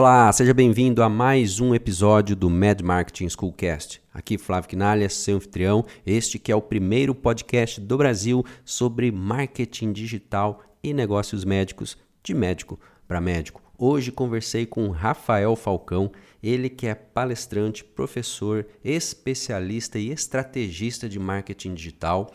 Olá, seja bem-vindo a mais um episódio do Mad Marketing Schoolcast. Aqui Flávio Quinalha, seu anfitrião, este que é o primeiro podcast do Brasil sobre marketing digital e negócios médicos, de médico para médico. Hoje conversei com Rafael Falcão, ele que é palestrante, professor, especialista e estrategista de marketing digital.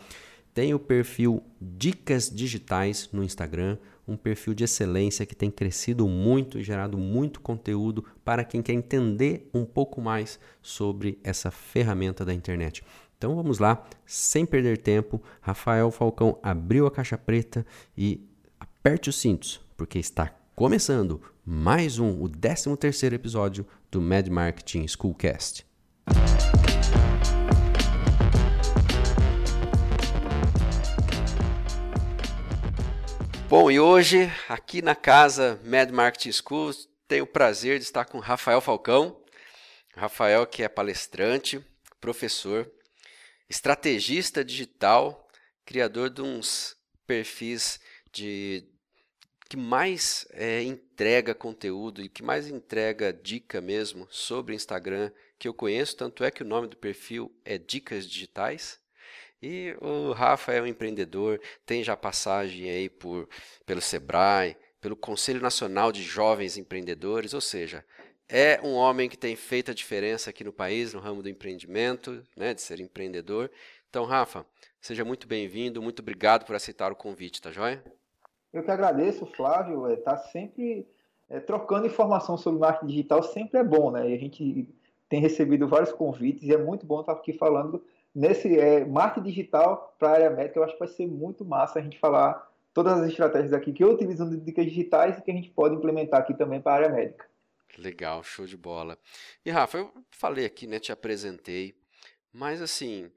Tem o perfil Dicas Digitais no Instagram, um perfil de excelência que tem crescido muito e gerado muito conteúdo para quem quer entender um pouco mais sobre essa ferramenta da internet. Então vamos lá, sem perder tempo. Rafael Falcão abriu a caixa preta e aperte os cintos, porque está começando mais um, o 13 terceiro episódio do Mad Marketing Schoolcast. Bom, e hoje, aqui na casa Mad Marketing School, tenho o prazer de estar com Rafael Falcão. Rafael, que é palestrante, professor, estrategista digital, criador de uns perfis de que mais é, entrega conteúdo e que mais entrega dica mesmo sobre Instagram que eu conheço, tanto é que o nome do perfil é Dicas Digitais. E o Rafa é um empreendedor, tem já passagem aí por, pelo Sebrae, pelo Conselho Nacional de Jovens Empreendedores, ou seja, é um homem que tem feito a diferença aqui no país, no ramo do empreendimento, né, de ser empreendedor. Então, Rafa, seja muito bem-vindo, muito obrigado por aceitar o convite, tá joia? Eu que agradeço, Flávio, é, sempre é, trocando informação sobre marketing digital, sempre é bom, né? E a gente tem recebido vários convites e é muito bom estar aqui falando nesse é, marketing digital para a área médica, eu acho que vai ser muito massa a gente falar todas as estratégias aqui que eu utilizo de dicas digitais e que a gente pode implementar aqui também para a área médica. Legal, show de bola. E Rafa, eu falei aqui, né, te apresentei, mas assim,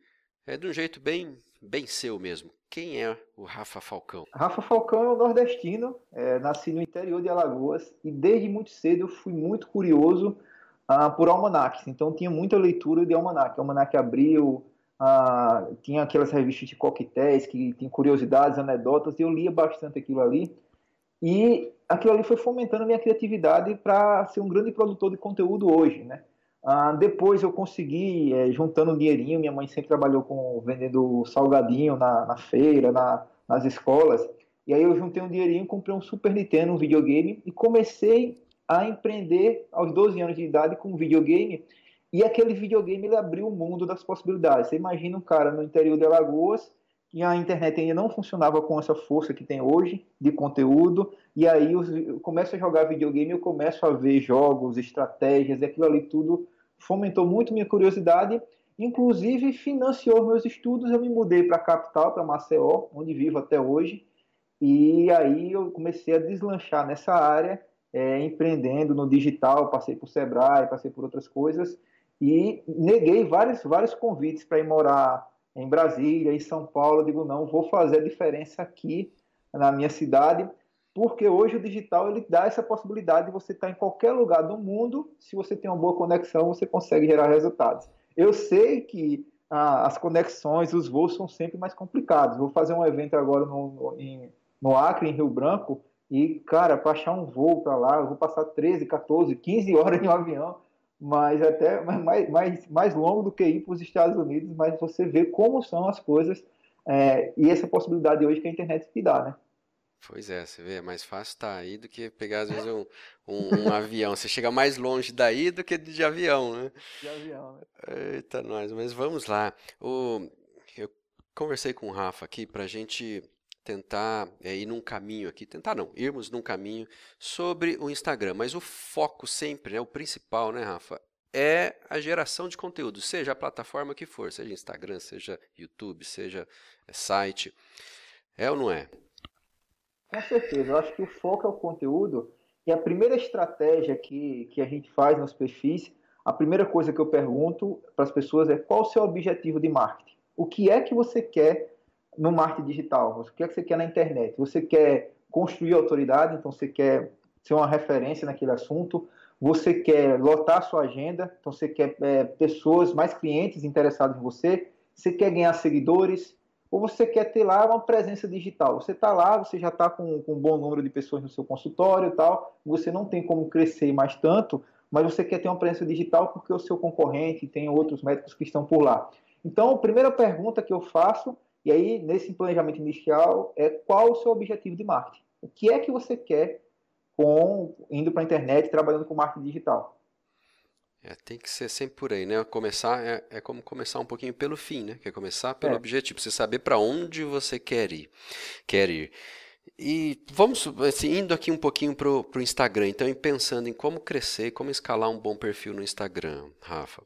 é de um jeito bem, bem seu mesmo. Quem é o Rafa Falcão? Rafa Falcão é um nordestino, é, nasci no interior de Alagoas e desde muito cedo eu fui muito curioso uh, por almanacs. Então tinha muita leitura de almanac. Almanac Abril, ah, tinha aquelas revistas de coquetéis que tinham curiosidades, anedotas, e eu lia bastante aquilo ali. E aquilo ali foi fomentando a minha criatividade para ser um grande produtor de conteúdo hoje, né? Ah, depois eu consegui, é, juntando dinheirinho, minha mãe sempre trabalhou com vendendo salgadinho na, na feira, na, nas escolas, e aí eu juntei um dinheirinho, comprei um Super Nintendo, um videogame, e comecei a empreender aos 12 anos de idade com um videogame, e aquele videogame ele abriu o mundo das possibilidades. Você imagina um cara no interior de Alagoas que a internet ainda não funcionava com essa força que tem hoje de conteúdo, e aí eu começo a jogar videogame, eu começo a ver jogos, estratégias, e aquilo ali tudo fomentou muito minha curiosidade, inclusive financiou meus estudos. Eu me mudei para a capital, para Maceió, onde vivo até hoje, e aí eu comecei a deslanchar nessa área, é, empreendendo no digital, passei por Sebrae, passei por outras coisas, e neguei vários, vários convites para ir morar em Brasília, em São Paulo. Digo, não, vou fazer a diferença aqui na minha cidade, porque hoje o digital ele dá essa possibilidade de você estar em qualquer lugar do mundo, se você tem uma boa conexão, você consegue gerar resultados. Eu sei que ah, as conexões, os voos são sempre mais complicados. Vou fazer um evento agora no, no, em, no Acre, em Rio Branco, e, cara, para achar um voo para lá, eu vou passar 13, 14, 15 horas em um avião mas até mais, mais, mais longo do que ir para os Estados Unidos, mas você vê como são as coisas é, e essa possibilidade hoje que a internet te dá, né? Pois é, você vê, é mais fácil estar tá aí do que pegar, às vezes, um, um, um avião. Você chega mais longe daí do que de avião, né? De avião, né? Eita, nós, mas vamos lá. O, eu conversei com o Rafa aqui para a gente tentar é, ir num caminho aqui, tentar não, irmos num caminho sobre o Instagram, mas o foco sempre, né, o principal, né, Rafa, é a geração de conteúdo, seja a plataforma que for, seja Instagram, seja YouTube, seja é, site. É ou não é? Com certeza, eu acho que o foco é o conteúdo e a primeira estratégia que, que a gente faz nos perfis, a primeira coisa que eu pergunto para as pessoas é qual o seu objetivo de marketing? O que é que você quer no marketing digital? O que é que você quer na internet? Você quer construir autoridade, então você quer ser uma referência naquele assunto, você quer lotar sua agenda, então você quer é, pessoas, mais clientes interessados em você, você quer ganhar seguidores, ou você quer ter lá uma presença digital. Você está lá, você já está com, com, um bom número de pessoas no seu consultório e tal, você não tem como crescer mais tanto, mas você quer ter uma presença digital porque o seu concorrente tem outros médicos que estão por lá. Então, a primeira pergunta que eu faço e aí, nesse planejamento inicial, é qual o seu objetivo de marketing? O que é que você quer com indo para a internet, trabalhando com marketing digital? É, tem que ser sempre por aí, né? Começar é, é como começar um pouquinho pelo fim, né? Que é começar pelo é. objetivo, você saber para onde você quer ir, quer ir. E vamos assim, indo aqui um pouquinho para o Instagram, então, e pensando em como crescer, como escalar um bom perfil no Instagram, Rafa.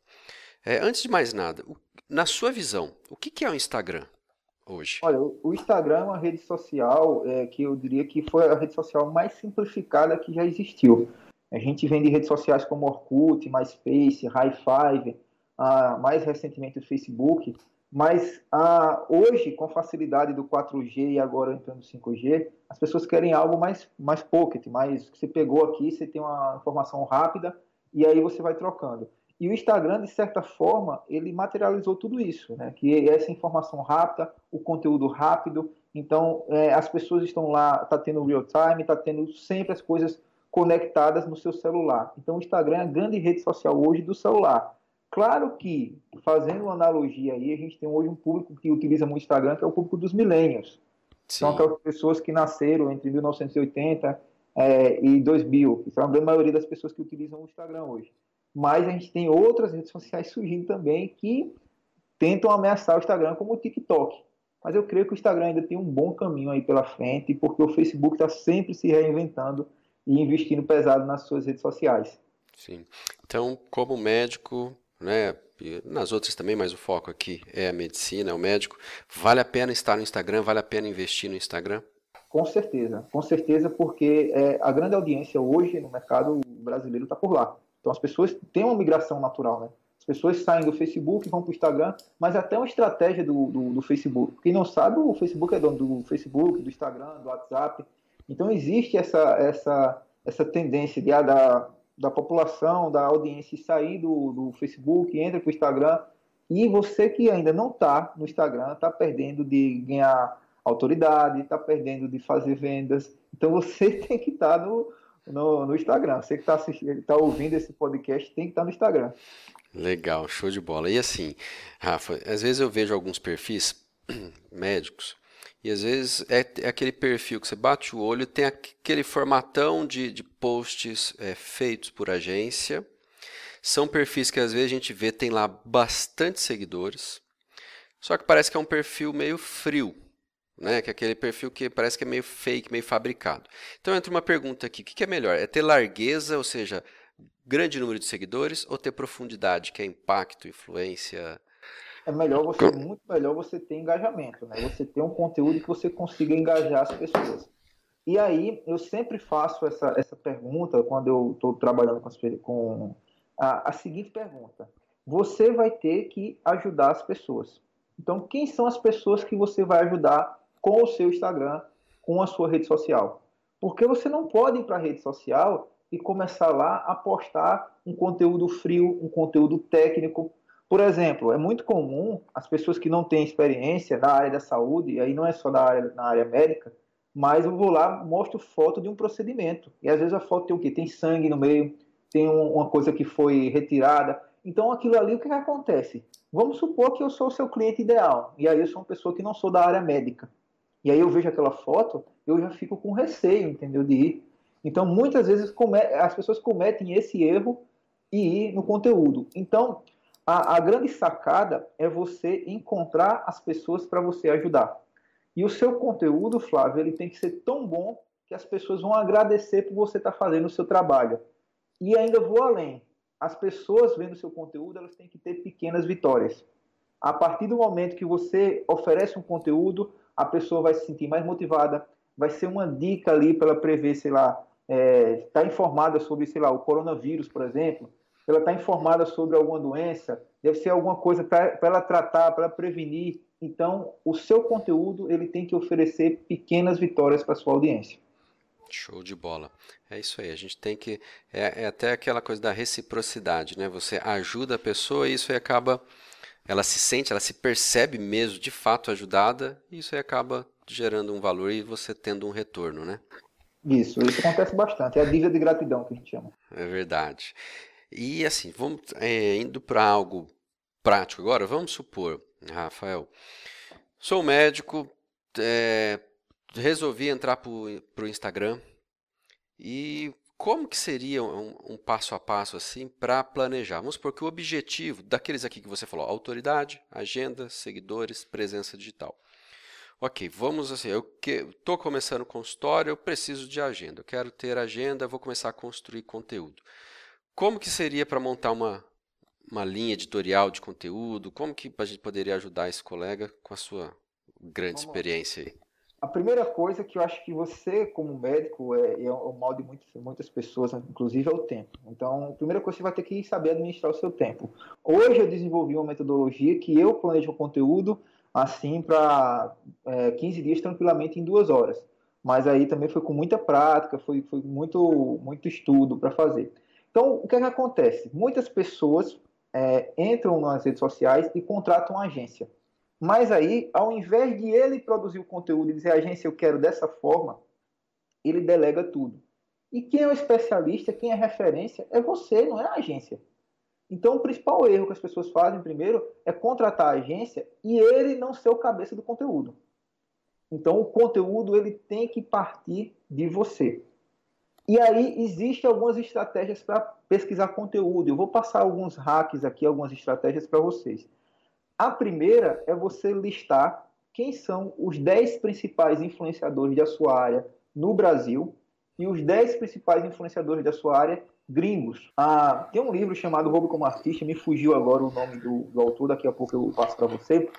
É, antes de mais nada, na sua visão, o que, que é o Instagram? Hoje? Olha, o Instagram é uma rede social é, que eu diria que foi a rede social mais simplificada que já existiu. A gente vem de redes sociais como Orkut, MySpace, High Five, ah, mais recentemente o Facebook, mas ah, hoje, com a facilidade do 4G e agora entrando no 5G, as pessoas querem algo mais, mais pocket, mais que você pegou aqui, você tem uma informação rápida e aí você vai trocando. E o Instagram, de certa forma, ele materializou tudo isso, né? que essa informação rápida, o conteúdo rápido. Então, é, as pessoas estão lá, está tendo real time, está tendo sempre as coisas conectadas no seu celular. Então, o Instagram é a grande rede social hoje do celular. Claro que, fazendo uma analogia aí, a gente tem hoje um público que utiliza muito o Instagram, que é o público dos millennials. São aquelas pessoas que nasceram entre 1980 é, e 2000, que são a grande maioria das pessoas que utilizam o Instagram hoje mas a gente tem outras redes sociais surgindo também que tentam ameaçar o Instagram, como o TikTok. Mas eu creio que o Instagram ainda tem um bom caminho aí pela frente, porque o Facebook está sempre se reinventando e investindo pesado nas suas redes sociais. Sim. Então, como médico, né, nas outras também, mas o foco aqui é a medicina, é o médico, vale a pena estar no Instagram, vale a pena investir no Instagram? Com certeza, com certeza, porque é, a grande audiência hoje no mercado brasileiro está por lá. Então as pessoas têm uma migração natural, né? As pessoas saem do Facebook, vão para o Instagram, mas até uma estratégia do, do, do, Facebook. Quem não sabe, o Facebook é dono do Facebook, do Instagram, do WhatsApp. Então existe essa, essa, essa tendência de, da, da população, da audiência sair do, do Facebook, entra para o Instagram. E você que ainda não está no Instagram, está perdendo de ganhar autoridade, está perdendo de fazer vendas. Então você tem que estar tá no, no, no Instagram. Você que está tá ouvindo esse podcast tem que estar tá no Instagram. Legal, show de bola. E assim, Rafa, às vezes eu vejo alguns perfis médicos e às vezes é, é, aquele perfil que você bate o olho, tem aquele formatão de, de posts é, feitos por agência. São perfis que às vezes a gente vê tem lá bastante seguidores, só que parece que é um perfil meio frio né? Que é aquele perfil que parece que é meio fake, meio fabricado. Então entra uma pergunta aqui: o que é melhor? É ter largueza, ou seja, grande número de seguidores, ou ter profundidade, que é impacto, influência? É melhor você, muito melhor você ter engajamento, né? Você ter um conteúdo que você consiga engajar as pessoas. E aí eu sempre faço essa, essa pergunta quando eu estou trabalhando com, as, com a, a seguinte pergunta: você vai ter que ajudar as pessoas. Então, quem são as pessoas que você vai ajudar com o seu Instagram, com a sua rede social. Porque você não pode ir para a rede social e começar lá a postar um conteúdo frio, um conteúdo técnico. Por exemplo, é muito comum as pessoas que não têm experiência na área da saúde, e aí não é só da área, na área médica, mas eu vou lá, mostro foto de um procedimento. E às vezes a foto tem o quê? Tem sangue no meio, tem um, uma coisa que foi retirada. Então aquilo ali, o que, que acontece? Vamos supor que eu sou o seu cliente ideal, e aí eu sou uma pessoa que não sou da área médica. E aí eu vejo aquela foto, eu já fico com receio, entendeu? De ir. Então, muitas vezes as pessoas cometem esse erro e ir no conteúdo. Então, a, a grande sacada é você encontrar as pessoas para você ajudar. E o seu conteúdo, Flávio, ele tem que ser tão bom que as pessoas vão agradecer por você estar fazendo o seu trabalho. E ainda vou além. As pessoas vendo o seu conteúdo, elas têm que ter pequenas vitórias. A partir do momento que você oferece um conteúdo, a pessoa vai se sentir mais motivada, vai ser uma dica ali para ela prever, sei lá, estar é, tá informada sobre, sei lá, o coronavírus, por exemplo, ela está informada sobre alguma doença, deve ser alguma coisa para ela tratar, para prevenir. Então, o seu conteúdo ele tem que oferecer pequenas vitórias para sua audiência. Show de bola. É isso aí. A gente tem que. É, é, até aquela coisa da reciprocidade, né? Você ajuda a pessoa e isso aí acaba. Ela se sente, ela se percebe mesmo de fato ajudada, e isso aí acaba gerando um valor e você tendo um retorno, né? Isso, isso acontece bastante. É a dívida de gratidão que a gente chama. É verdade. E assim, vamos é, indo para algo prático agora. Vamos supor, Rafael, sou médico, é, resolvi entrar para o Instagram e como que seria um, um passo a passo assim para planejar? Vamos supor que o objetivo daqueles aqui que você falou, autoridade, agenda, seguidores, presença digital. Ok, vamos assim, eu estou começando consultório, eu preciso de agenda, eu quero ter agenda, vou começar a construir conteúdo. Como que seria para montar uma, uma linha editorial de conteúdo? Como que a gente poderia ajudar esse colega com a sua grande vamos experiência aí? A primeira coisa que eu acho que você, como médico, é, é o mal de muitas, muitas pessoas, inclusive, é o tempo. Então, a primeira coisa, você vai ter que saber administrar o seu tempo. Hoje eu desenvolvi uma metodologia que eu planejo o conteúdo assim para é, 15 dias tranquilamente em duas horas. Mas aí também foi com muita prática, foi, foi muito, muito estudo para fazer. Então, o que, é que acontece? Muitas pessoas é, entram nas redes sociais e contratam uma agência. Mas aí, ao invés de ele produzir o conteúdo e dizer, agência, eu quero dessa forma, ele delega tudo. E quem é o especialista, quem é referência, é você, não é a agência. Então, o principal erro que as pessoas fazem, primeiro, é contratar a agência e ele não ser o cabeça do conteúdo. Então, o conteúdo ele tem que partir de você. E aí, existem algumas estratégias para pesquisar conteúdo. Eu vou passar alguns hacks aqui, algumas estratégias para vocês. A primeira é você listar quem são os 10 principais influenciadores da sua área no Brasil e os 10 principais influenciadores da sua área gringos. Ah, tem um livro chamado Roubo como Artista, me fugiu agora o nome do, do autor, daqui a pouco eu passo para você,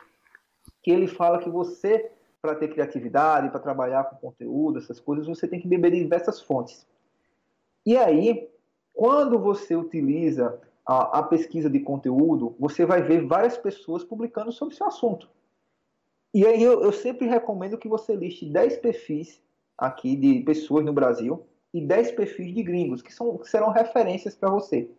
que ele fala que você, para ter criatividade, para trabalhar com conteúdo, essas coisas, você tem que beber de diversas fontes. E aí, quando você utiliza a, a pesquisa de conteúdo, você vai ver várias pessoas publicando sobre seu assunto. E aí eu, eu sempre recomendo que você liste 10 perfis aqui de pessoas no Brasil e 10 perfis de gringos, que, são, que serão referências para você.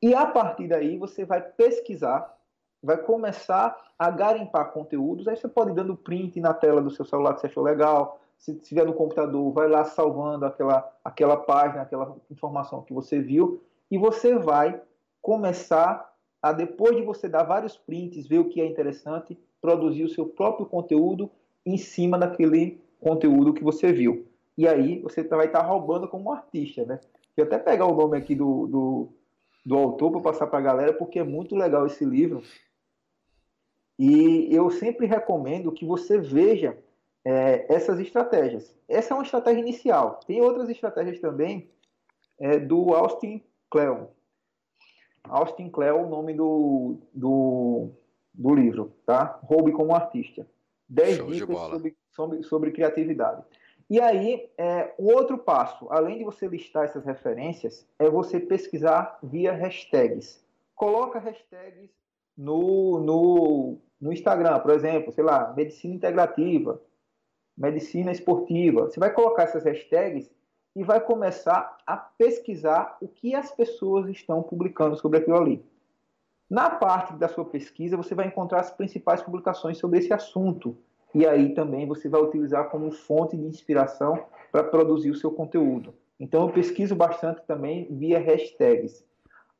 E a partir daí você vai pesquisar, vai começar a garimpar conteúdos. Aí você pode ir dando print na tela do seu celular que você achou legal. Se tiver no computador, vai lá salvando aquela, aquela página, aquela informação que você viu. E você vai começar a, depois de você dar vários prints, ver o que é interessante, produzir o seu próprio conteúdo em cima daquele conteúdo que você viu. E aí você vai estar roubando como artista, né? Vou até pegar o nome aqui do, do, do autor para passar para a galera, porque é muito legal esse livro. E eu sempre recomendo que você veja é, essas estratégias. Essa é uma estratégia inicial. Tem outras estratégias também é, do Austin Kleon. Austin Cleo, o nome do, do, do livro, tá? Roube como artista. 10 dicas sobre, sobre, sobre, criatividade. E aí, é, o outro passo, além de você listar essas referências, é você pesquisar via hashtags. Coloca hashtags no, no, no Instagram, por exemplo, sei lá, medicina integrativa, medicina esportiva. Você vai colocar essas hashtags e vai começar a pesquisar o que as pessoas estão publicando sobre aquilo ali. Na parte da sua pesquisa, você vai encontrar as principais publicações sobre esse assunto. E aí também você vai utilizar como fonte de inspiração para produzir o seu conteúdo. Então eu pesquiso bastante também via hashtags.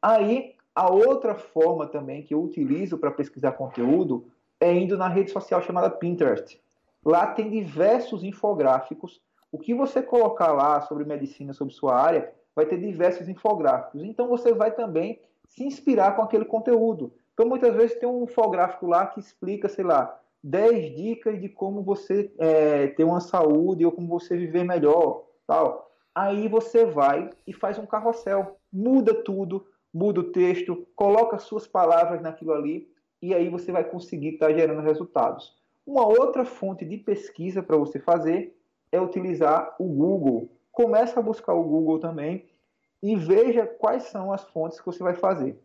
Aí a outra forma também que eu utilizo para pesquisar conteúdo é indo na rede social chamada Pinterest. Lá tem diversos infográficos o que você colocar lá sobre medicina, sobre sua área, vai ter diversos infográficos. Então você vai também se inspirar com aquele conteúdo. Então muitas vezes tem um infográfico lá que explica, sei lá, 10 dicas de como você é, ter uma saúde ou como você viver melhor, tal. Aí você vai e faz um carrossel, muda tudo, muda o texto, coloca suas palavras naquilo ali e aí você vai conseguir estar tá gerando resultados. Uma outra fonte de pesquisa para você fazer é utilizar o Google. Começa a buscar o Google também e veja quais são as fontes que você vai fazer.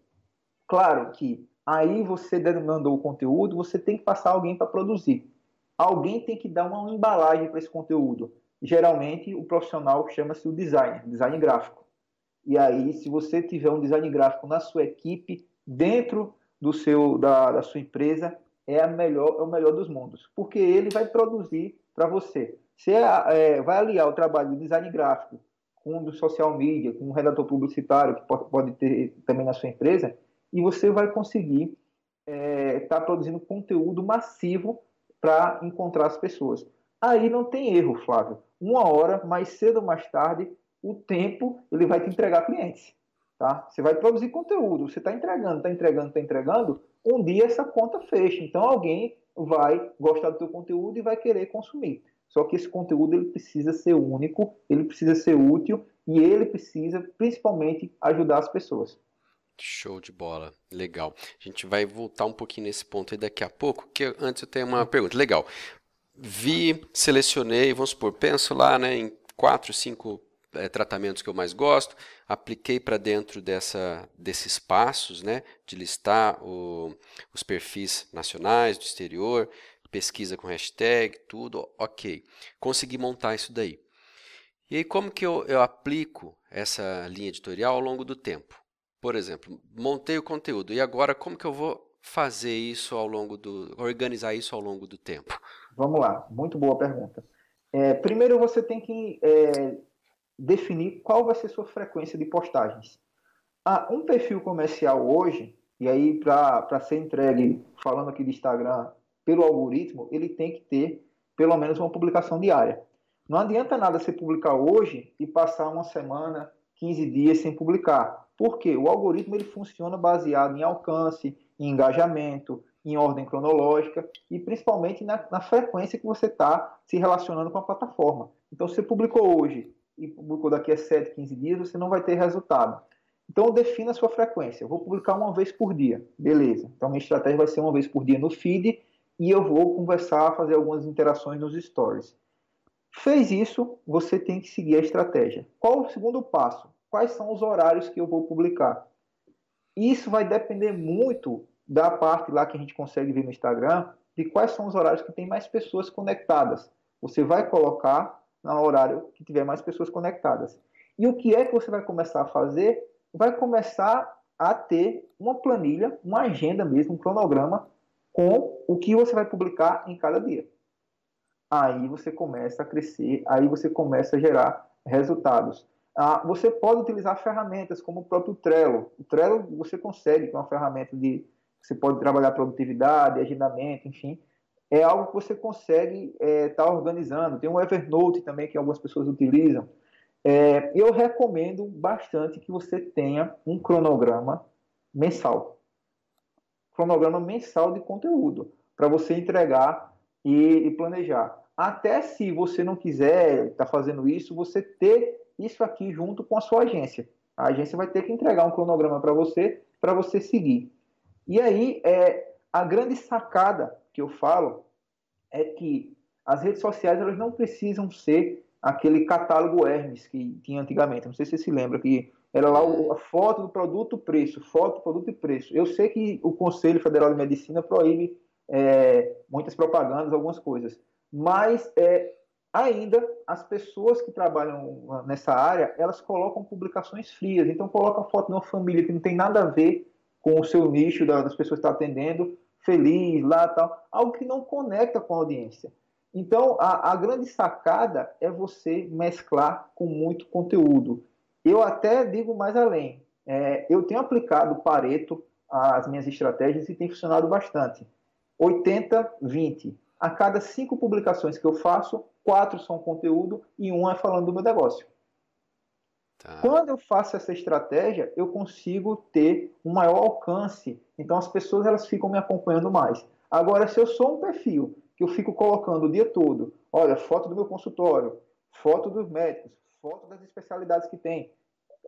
Claro que aí você mandou o conteúdo, você tem que passar alguém para produzir. Alguém tem que dar uma embalagem para esse conteúdo. Geralmente o profissional chama-se o designer, design gráfico. E aí, se você tiver um design gráfico na sua equipe, dentro do seu da, da sua empresa, é, a melhor, é o melhor dos mundos, porque ele vai produzir para você. Você é, vai aliar o trabalho de design gráfico com o do social media, com um redator publicitário que pode, ter também na sua empresa, e você vai conseguir estar é, tá produzindo conteúdo massivo para encontrar as pessoas. Aí não tem erro, Flávio. Uma hora, mais cedo ou mais tarde, o tempo ele vai te entregar clientes. Tá? Você vai produzir conteúdo, você está entregando, está entregando, está entregando, um dia essa conta fecha. Então alguém vai gostar do teu conteúdo e vai querer consumir. Só que esse conteúdo ele precisa ser único, ele precisa ser útil e ele precisa principalmente ajudar as pessoas. Show de bola, legal. A gente vai voltar um pouquinho nesse ponto aí daqui a pouco, que antes eu tenho uma pergunta. Legal. Vi, selecionei, vamos supor, penso lá né, em quatro, cinco é, tratamentos que eu mais gosto, apliquei para dentro dessa, desses passos, né, de listar o, os perfis nacionais, do exterior, pesquisa com hashtag, tudo, ok. Consegui montar isso daí. E aí, como que eu, eu aplico essa linha editorial ao longo do tempo? Por exemplo, montei o conteúdo e agora como que eu vou fazer isso ao longo do, organizar isso ao longo do tempo? Vamos lá, muito boa pergunta. É, primeiro você tem que é, definir qual vai ser sua frequência de postagens. Ah, um perfil comercial hoje, e aí para ser entregue, falando aqui de Instagram, pelo algoritmo, ele tem que ter pelo menos uma publicação diária. Não adianta nada você publicar hoje e passar uma semana, 15 dias sem publicar. Por quê? O algoritmo ele funciona baseado em alcance, em engajamento, em ordem cronológica e principalmente na, na frequência que você está se relacionando com a plataforma. Então, se você publicou hoje e publicou daqui a 7, 15 dias, você não vai ter resultado. Então, defina a sua frequência. Eu vou publicar uma vez por dia. Beleza. Então, minha estratégia vai ser uma vez por dia no feed e eu vou conversar, fazer algumas interações nos stories. Fez isso, você tem que seguir a estratégia. Qual o segundo passo? Quais são os horários que eu vou publicar? Isso vai depender muito da parte lá que a gente consegue ver no Instagram, de quais são os horários que tem mais pessoas conectadas. Você vai colocar no horário que tiver mais pessoas conectadas. E o que é que você vai começar a fazer? Vai começar a ter uma planilha, uma agenda mesmo, um cronograma com o que você vai publicar em cada dia. Aí você começa a crescer, aí você começa a gerar resultados. Ah, você pode utilizar ferramentas como o próprio Trello. O Trello você consegue, que é uma ferramenta de você pode trabalhar produtividade, agendamento, enfim. É algo que você consegue estar é, tá organizando. Tem o Evernote também que algumas pessoas utilizam. É, eu recomendo bastante que você tenha um cronograma mensal cronograma mensal de conteúdo para você entregar e, e, planejar. Até se você não quiser estar tá fazendo isso, você ter isso aqui junto com a sua agência. A agência vai ter que entregar um cronograma para você, para você seguir. E aí, é, a grande sacada que eu falo é que as redes sociais elas não precisam ser aquele catálogo Hermes que tinha antigamente. Não sei se você se lembra que era lá a foto do produto, preço, foto, produto e preço. Eu sei que o Conselho Federal de Medicina proíbe é, muitas propagandas, algumas coisas, mas é, ainda as pessoas que trabalham nessa área, elas colocam publicações frias. Então colocam foto de uma família que não tem nada a ver com o seu nicho das pessoas que está atendendo, feliz lá tal, algo que não conecta com a audiência. Então a, a grande sacada é você mesclar com muito conteúdo. Eu até digo mais além. É, eu tenho aplicado Pareto às minhas estratégias e tem funcionado bastante. 80-20. A cada cinco publicações que eu faço, quatro são conteúdo e uma é falando do meu negócio. Tá. Quando eu faço essa estratégia, eu consigo ter um maior alcance. Então as pessoas elas ficam me acompanhando mais. Agora, se eu sou um perfil que eu fico colocando o dia todo, olha, foto do meu consultório, foto dos médicos, foto das especialidades que tem,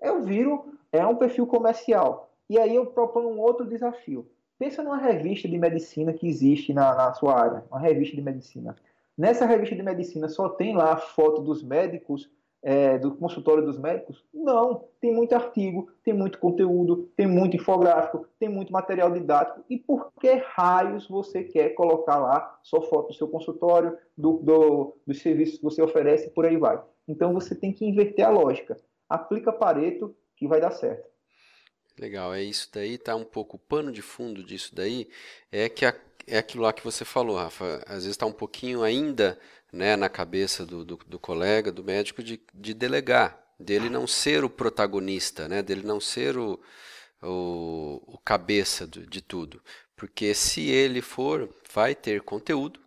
eu viro, é um perfil comercial. E aí eu proponho um outro desafio. Pensa numa revista de medicina que existe na, na sua área, uma revista de medicina. Nessa revista de medicina só tem lá a foto dos médicos, é, do consultório dos médicos? Não, tem muito artigo, tem muito conteúdo, tem muito infográfico, tem muito material didático. E por que raios você quer colocar lá só foto do seu consultório, do, do, dos serviços que você oferece, por aí vai? Então você tem que inverter a lógica. Aplica Pareto que vai dar certo. Legal, é isso daí, tá um pouco o pano de fundo disso daí, é que a, é aquilo lá que você falou, Rafa, às vezes está um pouquinho ainda né, na cabeça do, do, do colega, do médico, de, de, delegar, dele não ser o protagonista, né, dele não ser o, o, o cabeça do, de tudo. Porque se ele for, vai ter conteúdo,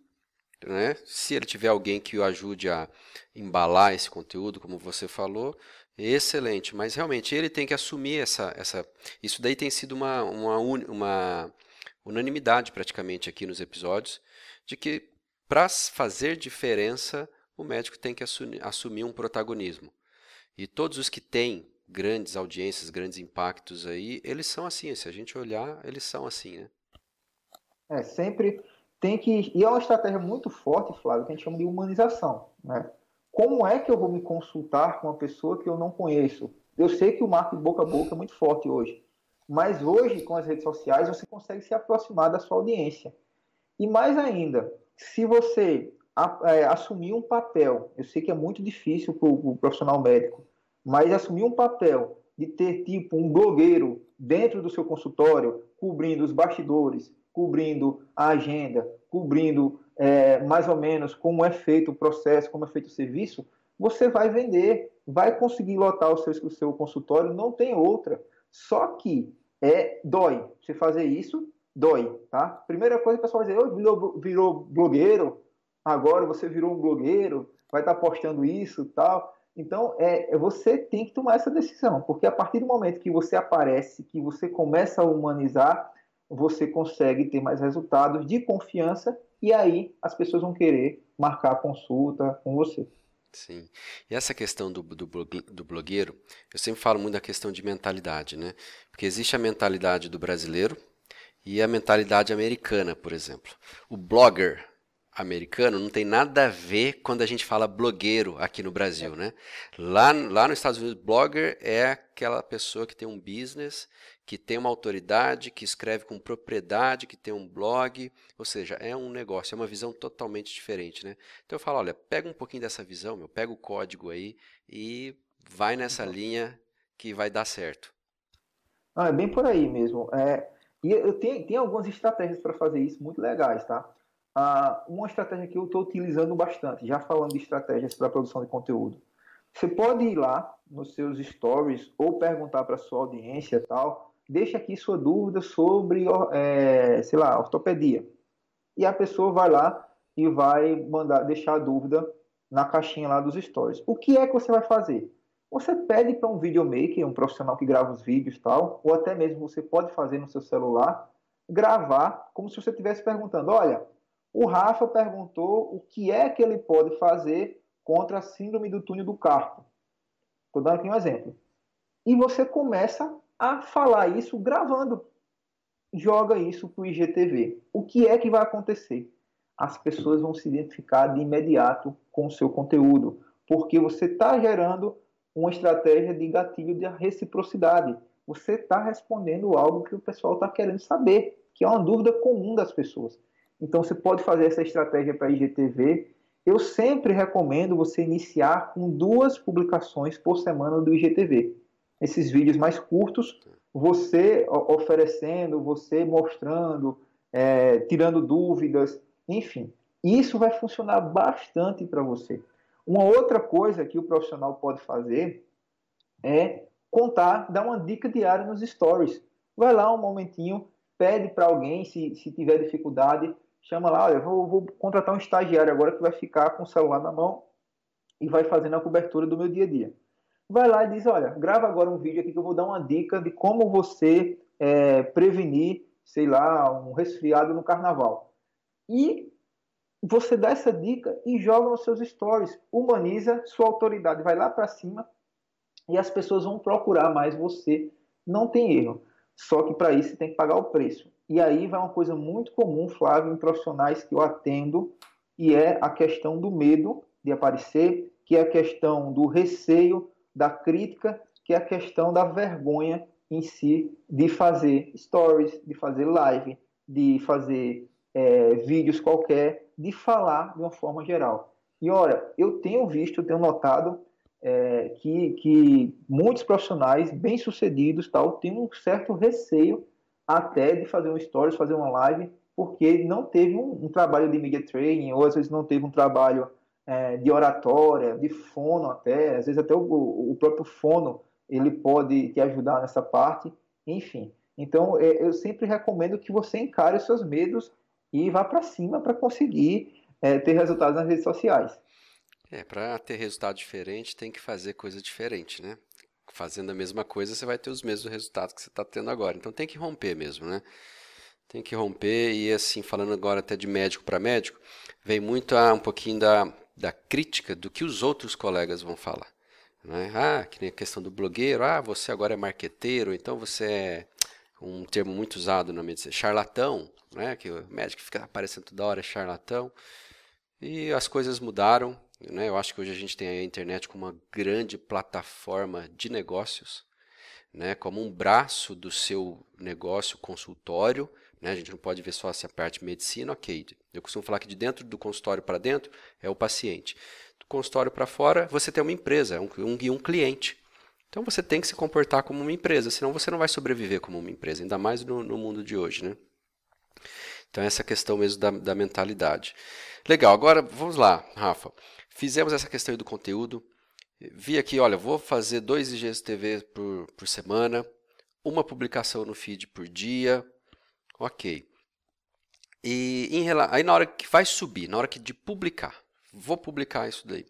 né? se ele tiver alguém que o ajude a embalar esse conteúdo, como você falou, Excelente, mas realmente ele tem que assumir essa. essa isso daí tem sido uma, uma, uma unanimidade praticamente aqui nos episódios, de que para fazer diferença, o médico tem que assumir, um protagonismo. E todos os que têm grandes audiências, grandes impactos aí, eles são assim. Se a gente olhar, eles são assim, né? É, sempre tem que. E é uma estratégia muito forte, Flávio, que a gente chama de humanização. Né? Como é que eu vou me consultar com uma pessoa que eu não conheço? Eu sei que o marketing boca a boca é muito forte hoje, mas hoje, com as redes sociais, você consegue se aproximar da sua audiência. E mais ainda, se você é, assumir um papel, eu sei que é muito difícil para o profissional médico, mas assumir um papel de ter tipo um blogueiro dentro do seu consultório, cobrindo os bastidores, cobrindo a agenda, cobrindo é, mais ou menos como é feito o processo, como é feito o serviço, você vai vender, vai conseguir lotar o seu, o seu consultório, não tem outra. Só que é dói. Você fazer isso, dói, tá? Primeira coisa, o pessoal vai dizer, oh, virou, virou blogueiro, agora você virou um blogueiro, vai estar postando isso tal. Então, é, você tem que tomar essa decisão, porque a partir do momento que você aparece, que você começa a humanizar, você consegue ter mais resultados de confiança e aí as pessoas vão querer marcar a consulta com você. Sim. E essa questão do, do, do blogueiro, eu sempre falo muito da questão de mentalidade, né? Porque existe a mentalidade do brasileiro e a mentalidade americana, por exemplo. O blogger americano não tem nada a ver quando a gente fala blogueiro aqui no Brasil, né? Lá, lá nos Estados Unidos, blogger é aquela pessoa que tem um business que tem uma autoridade, que escreve com propriedade, que tem um blog, ou seja, é um negócio, é uma visão totalmente diferente, né? Então eu falo, olha, pega um pouquinho dessa visão, meu, pega o código aí e vai nessa uhum. linha que vai dar certo. Ah, é bem por aí mesmo. É, e eu tenho, tenho algumas estratégias para fazer isso muito legais, tá? Ah, uma estratégia que eu estou utilizando bastante, já falando de estratégias para produção de conteúdo. Você pode ir lá nos seus stories ou perguntar para sua audiência tal, deixa aqui sua dúvida sobre, é, sei lá, ortopedia. E a pessoa vai lá e vai mandar deixar a dúvida na caixinha lá dos stories. O que é que você vai fazer? Você pede para um videomaker, um profissional que grava os vídeos e tal, ou até mesmo você pode fazer no seu celular, gravar como se você estivesse perguntando: olha, o Rafa perguntou o que é que ele pode fazer contra a síndrome do túnel do carpo. Estou dando aqui um exemplo. E você começa a falar isso gravando. Joga isso para o IGTV. O que é que vai acontecer? As pessoas vão se identificar de imediato com o seu conteúdo, porque você está gerando uma estratégia de gatilho de reciprocidade. Você está respondendo algo que o pessoal está querendo saber, que é uma dúvida comum das pessoas. Então você pode fazer essa estratégia para IGTV. Eu sempre recomendo você iniciar com duas publicações por semana do IGTV esses vídeos mais curtos, você oferecendo, você mostrando, é, tirando dúvidas, enfim. Isso vai funcionar bastante para você. Uma outra coisa que o profissional pode fazer é contar, dar uma dica diária nos stories. Vai lá um momentinho, pede para alguém, se, se tiver dificuldade, chama lá, olha, vou, vou contratar um estagiário agora que vai ficar com o celular na mão e vai fazendo a cobertura do meu dia a dia vai lá e diz: Olha, grava agora um vídeo aqui que eu vou dar uma dica de como você é, prevenir, sei lá, um resfriado no carnaval. e você dá essa dica e joga nos seus stories. Humaniza, sua autoridade vai lá para cima e as pessoas vão procurar mais você. Não tem erro. Só que para isso tem que pagar o preço. E aí vai uma coisa muito comum, Flávio, em profissionais que eu atendo, e é a questão do medo de aparecer, que é a questão do receio, da crítica, que é a questão da vergonha em si de fazer stories, de fazer live, de fazer é, vídeos qualquer, de falar de uma forma geral. E olha, eu tenho visto, tenho notado é, que, que muitos profissionais bem-sucedidos tal têm um certo receio até de fazer um stories, fazer uma live, porque não teve um, um trabalho de media training, ou às vezes não teve um trabalho é, de oratória, de fono até, às vezes até o, o próprio fono ele pode te ajudar nessa parte, enfim. Então, é, eu sempre recomendo que você encare os seus medos e vá para cima para conseguir é, ter resultados nas redes sociais. É, para ter resultado diferente, tem que fazer coisa diferente, né? Fazendo a mesma coisa, você vai ter os mesmos resultados que você está tendo agora. Então tem que romper mesmo, né? Tem que romper e assim, falando agora até de médico para médico, vem muito a, um pouquinho da, da crítica do que os outros colegas vão falar. Né? Ah, que nem a questão do blogueiro, ah, você agora é marqueteiro, então você é um termo muito usado na medicina, charlatão, né? que o médico fica aparecendo toda hora, é charlatão. E as coisas mudaram, né? Eu acho que hoje a gente tem a internet como uma grande plataforma de negócios, né? como um braço do seu negócio consultório. Né? A gente não pode ver só essa parte de medicina, ok. Eu costumo falar que de dentro do consultório para dentro é o paciente. Do consultório para fora, você tem uma empresa, um, um, um cliente. Então você tem que se comportar como uma empresa, senão você não vai sobreviver como uma empresa, ainda mais no, no mundo de hoje. Né? Então, essa questão mesmo da, da mentalidade. Legal, agora vamos lá, Rafa. Fizemos essa questão do conteúdo. Vi aqui, olha, vou fazer dois IGTV por, por semana, uma publicação no feed por dia. Ok. E em, aí na hora que vai subir, na hora que de publicar, vou publicar isso daí.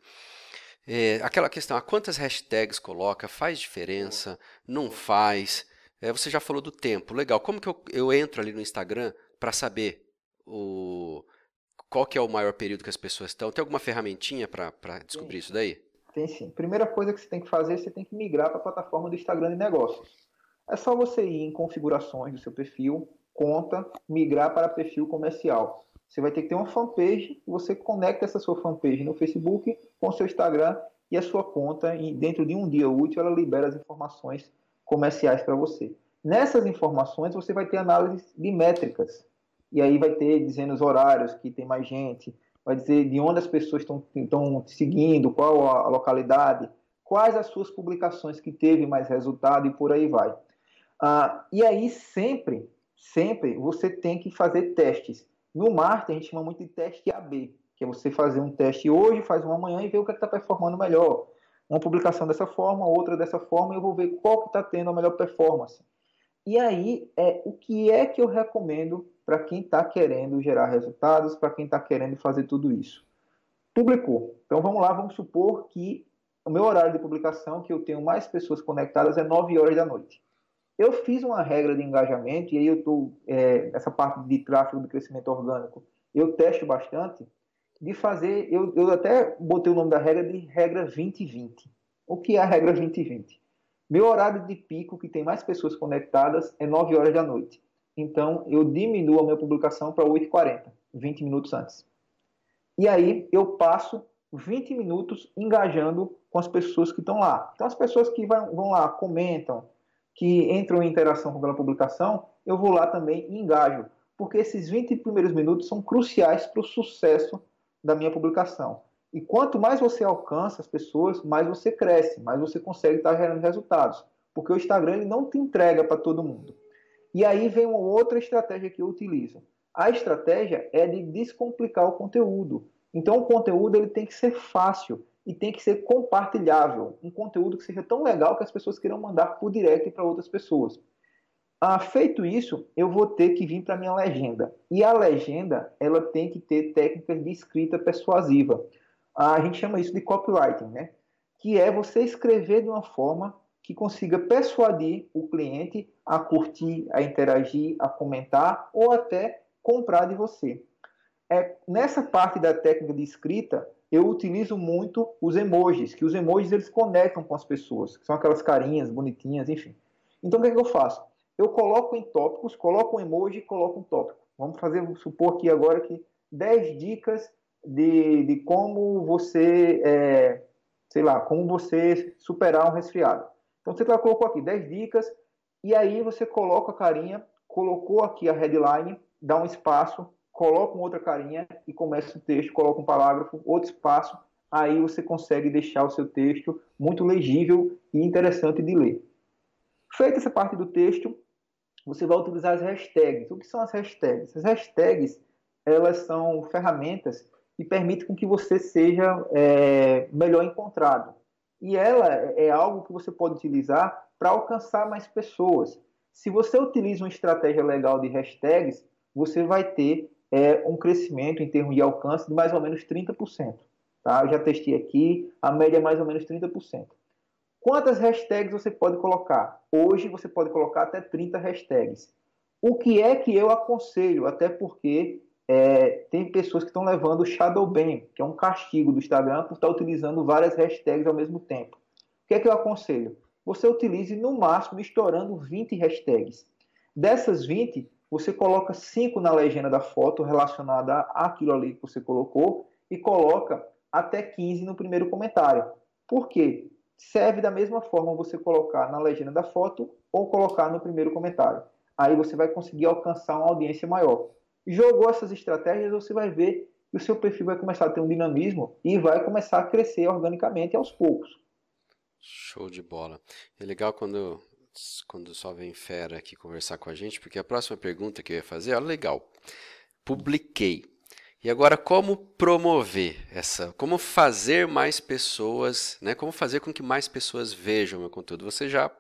É, aquela questão, a quantas hashtags coloca, faz diferença, não faz. É, você já falou do tempo, legal. Como que eu, eu entro ali no Instagram para saber o, qual que é o maior período que as pessoas estão? Tem alguma ferramentinha para descobrir isso daí? Tem sim. Primeira coisa que você tem que fazer, você tem que migrar para a plataforma do Instagram de negócios. É só você ir em configurações do seu perfil, conta, migrar para perfil comercial. Você vai ter que ter uma fanpage e você conecta essa sua fanpage no Facebook com o seu Instagram e a sua conta, e dentro de um dia útil, ela libera as informações comerciais para você. Nessas informações, você vai ter análise de métricas e aí vai ter dizendo os horários que tem mais gente, vai dizer de onde as pessoas estão seguindo, qual a localidade, quais as suas publicações que teve mais resultado e por aí vai. Ah, e aí sempre, sempre você tem que fazer testes. No marketing a gente chama muito de teste AB, que é você fazer um teste hoje, faz um amanhã e ver o que é está performando melhor. Uma publicação dessa forma, outra dessa forma, e eu vou ver qual que está tendo a melhor performance. E aí, é, o que é que eu recomendo para quem está querendo gerar resultados, para quem está querendo fazer tudo isso. Publicou. Então vamos lá, vamos supor que o meu horário de publicação, que eu tenho mais pessoas conectadas, é 9 horas da noite. Eu fiz uma regra de engajamento, e aí eu estou, é, essa parte de tráfego de crescimento orgânico, eu testo bastante, de fazer, eu, eu até botei o nome da regra de regra 2020. O que é a regra 2020? Meu horário de pico, que tem mais pessoas conectadas, é 9 horas da noite. Então, eu diminuo a minha publicação para 8h40, 20 minutos antes. E aí, eu passo 20 minutos engajando com as pessoas que estão lá. Então, as pessoas que vão lá, comentam, que entram em interação com aquela publicação, eu vou lá também e engajo. Porque esses 20 primeiros minutos são cruciais para o sucesso da minha publicação. E quanto mais você alcança as pessoas, mais você cresce, mais você consegue estar gerando resultados. Porque o Instagram ele não te entrega para todo mundo. E aí vem uma outra estratégia que eu utilizo. A estratégia é de descomplicar o conteúdo. Então o conteúdo ele tem que ser fácil e tem que ser compartilhável. Um conteúdo que seja tão legal que as pessoas queiram mandar por direto para outras pessoas. Ah, feito isso, eu vou ter que vir para minha legenda. E a legenda, ela tem que ter técnicas de escrita persuasiva. A gente chama isso de copywriting, né? Que é você escrever de uma forma que consiga persuadir o cliente a curtir, a interagir, a comentar ou até comprar de você. é, nessa parte da técnica de escrita, eu utilizo muito os emojis, que os emojis eles conectam com as pessoas, que são aquelas carinhas bonitinhas, enfim. Então o que, é que eu faço? Eu coloco em tópicos, coloco um emoji e coloco um tópico. Vamos fazer, supor aqui agora que 10 dicas de, de como você, é, sei lá, como você superar um resfriado. Então você colocou aqui 10 dicas e aí você coloca a carinha, colocou aqui a headline, dá um espaço, coloca uma outra carinha e começa o texto, coloca um parágrafo, outro espaço, aí você consegue deixar o seu texto muito legível e interessante de ler. Feita essa parte do texto, você vai utilizar as hashtags. O que são as hashtags? As hashtags elas são ferramentas que permitem com que você seja é, melhor encontrado. E ela é algo que você pode utilizar para alcançar mais pessoas. Se você utiliza uma estratégia legal de hashtags, você vai ter é, um crescimento em termos de alcance de mais ou menos 30%. Tá? Eu já testei aqui, a média é mais ou menos 30%. Quantas hashtags você pode colocar? Hoje você pode colocar até 30 hashtags. O que é que eu aconselho? Até porque é, tem pessoas que estão levando o shadow ban, que é um castigo do Instagram por estar utilizando várias hashtags ao mesmo tempo. O que é que eu aconselho? Você utilize no máximo estourando 20 hashtags. Dessas 20, você coloca 5 na legenda da foto relacionada àquilo ali que você colocou e coloca até 15 no primeiro comentário. Por quê? Serve da mesma forma você colocar na legenda da foto ou colocar no primeiro comentário. Aí você vai conseguir alcançar uma audiência maior jogou essas estratégias, você vai ver que o seu perfil vai começar a ter um dinamismo e vai começar a crescer organicamente aos poucos. Show de bola. É legal quando, quando só vem fera aqui conversar com a gente, porque a próxima pergunta que eu ia fazer, olha legal. Publiquei. E agora como promover essa, como fazer mais pessoas, né? Como fazer com que mais pessoas vejam o meu conteúdo? Você já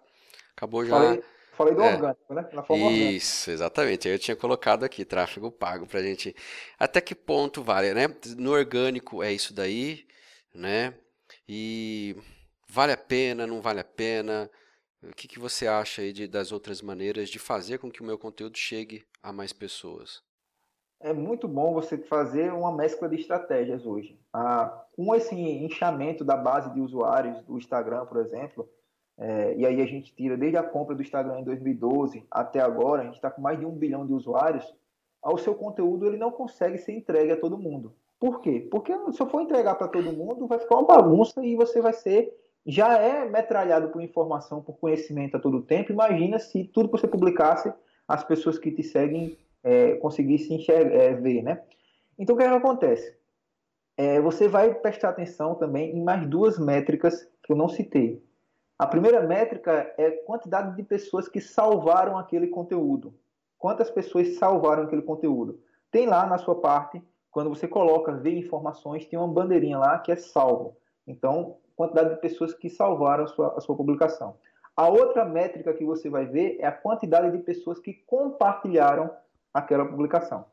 acabou já Falei Falei do é. orgânico, né? Na forma Isso, orgânica. exatamente. Eu tinha colocado aqui tráfego pago para gente. Até que ponto vale, né? No orgânico é isso daí, né? E vale a pena, não vale a pena? O que, que você acha aí de, das outras maneiras de fazer com que o meu conteúdo chegue a mais pessoas? É muito bom você fazer uma mescla de estratégias hoje. Ah, com esse inchamento da base de usuários do Instagram, por exemplo, é, e aí a gente tira desde a compra do Instagram em 2012 até agora, a gente está com mais de um bilhão de usuários, o seu conteúdo ele não consegue ser entregue a todo mundo. Por quê? Porque se eu for entregar para todo mundo, vai ficar uma bagunça e você vai ser. Já é metralhado por informação, por conhecimento a todo tempo. Imagina se tudo que você publicasse, as pessoas que te seguem é, conseguissem enxergar, é, ver, né? Então o que, é que acontece? É, você vai prestar atenção também em mais duas métricas que eu não citei. A primeira métrica é quantidade de pessoas que salvaram aquele conteúdo. Quantas pessoas salvaram aquele conteúdo? Tem lá na sua parte, quando você coloca ver informações, tem uma bandeirinha lá que é salvo. Então, quantidade de pessoas que salvaram a sua, a sua publicação. A outra métrica que você vai ver é a quantidade de pessoas que compartilharam aquela publicação.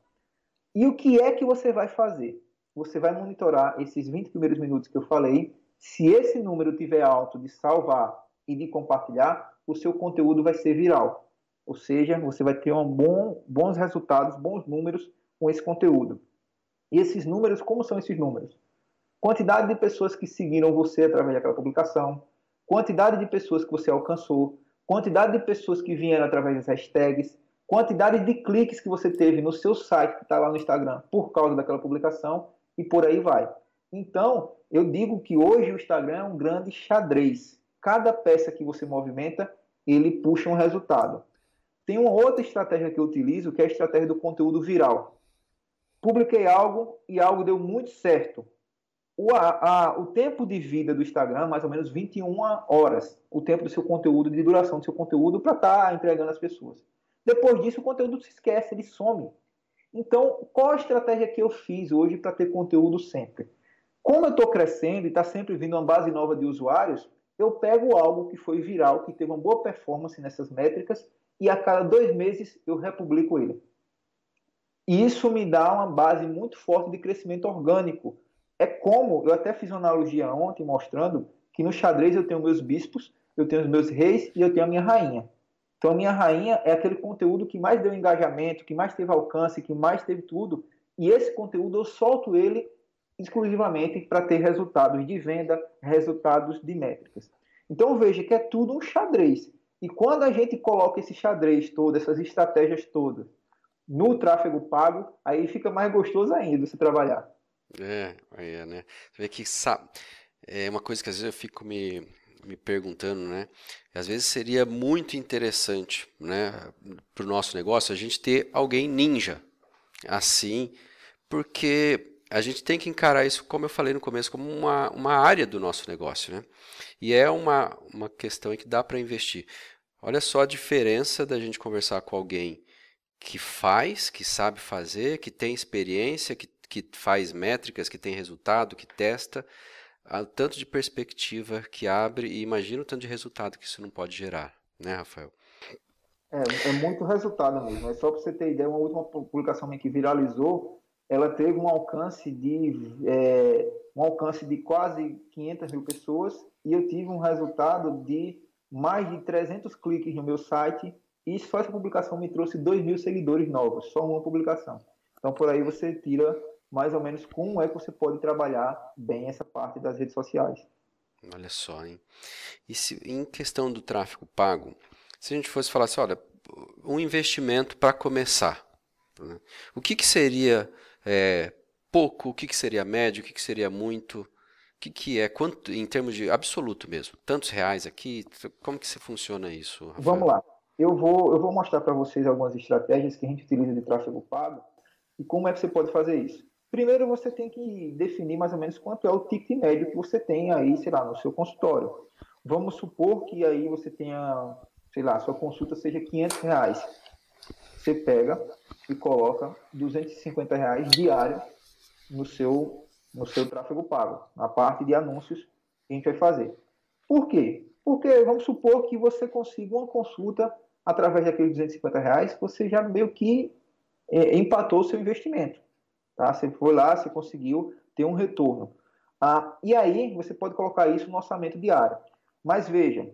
E o que é que você vai fazer? Você vai monitorar esses 20 primeiros minutos que eu falei se esse número tiver alto de salvar e de compartilhar, o seu conteúdo vai ser viral. Ou seja, você vai ter um bom, bons resultados, bons números com esse conteúdo. E esses números, como são esses números? Quantidade de pessoas que seguiram você através daquela publicação, quantidade de pessoas que você alcançou, quantidade de pessoas que vieram através das hashtags, quantidade de cliques que você teve no seu site que está lá no Instagram por causa daquela publicação e por aí vai. Então, eu digo que hoje o Instagram é um grande xadrez. Cada peça que você movimenta, ele puxa um resultado. Tem uma outra estratégia que eu utilizo, que é a estratégia do conteúdo viral. Publiquei algo e algo deu muito certo. O, a, a, o tempo de vida do Instagram, mais ou menos 21 horas, o tempo do seu conteúdo, de duração do seu conteúdo para estar tá entregando às pessoas. Depois disso, o conteúdo se esquece, ele some. Então, qual a estratégia que eu fiz hoje para ter conteúdo sempre? Como eu estou crescendo e está sempre vindo uma base nova de usuários, eu pego algo que foi viral, que teve uma boa performance nessas métricas, e a cada dois meses eu republico ele. E isso me dá uma base muito forte de crescimento orgânico. É como, eu até fiz uma analogia ontem mostrando que no xadrez eu tenho meus bispos, eu tenho os meus reis e eu tenho a minha rainha. Então a minha rainha é aquele conteúdo que mais deu engajamento, que mais teve alcance, que mais teve tudo, e esse conteúdo eu solto ele exclusivamente para ter resultados de venda, resultados de métricas. Então veja que é tudo um xadrez. E quando a gente coloca esse xadrez todo, essas estratégias todas, no tráfego pago, aí fica mais gostoso ainda você trabalhar. É, é né? Você vê que sabe, é uma coisa que às vezes eu fico me, me perguntando, né? Às vezes seria muito interessante, né, para o nosso negócio, a gente ter alguém ninja, assim, porque a gente tem que encarar isso, como eu falei no começo, como uma, uma área do nosso negócio, né? E é uma, uma questão em que dá para investir. Olha só a diferença da gente conversar com alguém que faz, que sabe fazer, que tem experiência, que, que faz métricas, que tem resultado, que testa, o tanto de perspectiva que abre e imagina o tanto de resultado que isso não pode gerar, né, Rafael? É, é muito resultado mesmo. É só para você ter ideia, uma última publicação que viralizou ela teve um alcance de é, um alcance de quase 500 mil pessoas e eu tive um resultado de mais de 300 cliques no meu site e só essa publicação me trouxe 2 mil seguidores novos, só uma publicação. Então por aí você tira mais ou menos como é que você pode trabalhar bem essa parte das redes sociais. Olha só, hein? E se, em questão do tráfego pago, se a gente fosse falar assim, olha, um investimento para começar, né? o que, que seria é, pouco, o que, que seria médio, o que, que seria muito, o que, que é, quanto, em termos de absoluto mesmo, tantos reais aqui, como que se funciona isso? Rafael? Vamos lá, eu vou, eu vou mostrar para vocês algumas estratégias que a gente utiliza de tráfego pago e como é que você pode fazer isso. Primeiro você tem que definir mais ou menos quanto é o ticket médio que você tem aí, sei lá, no seu consultório. Vamos supor que aí você tenha, sei lá, sua consulta seja 500 reais. Você pega e coloca 250 reais diário no seu, no seu tráfego pago, na parte de anúncios que a gente vai fazer. Por quê? Porque vamos supor que você consiga uma consulta através daqueles 250 reais, você já meio que é, empatou o seu investimento. Tá? Você foi lá, você conseguiu ter um retorno. Ah, e aí você pode colocar isso no orçamento diário. Mas veja,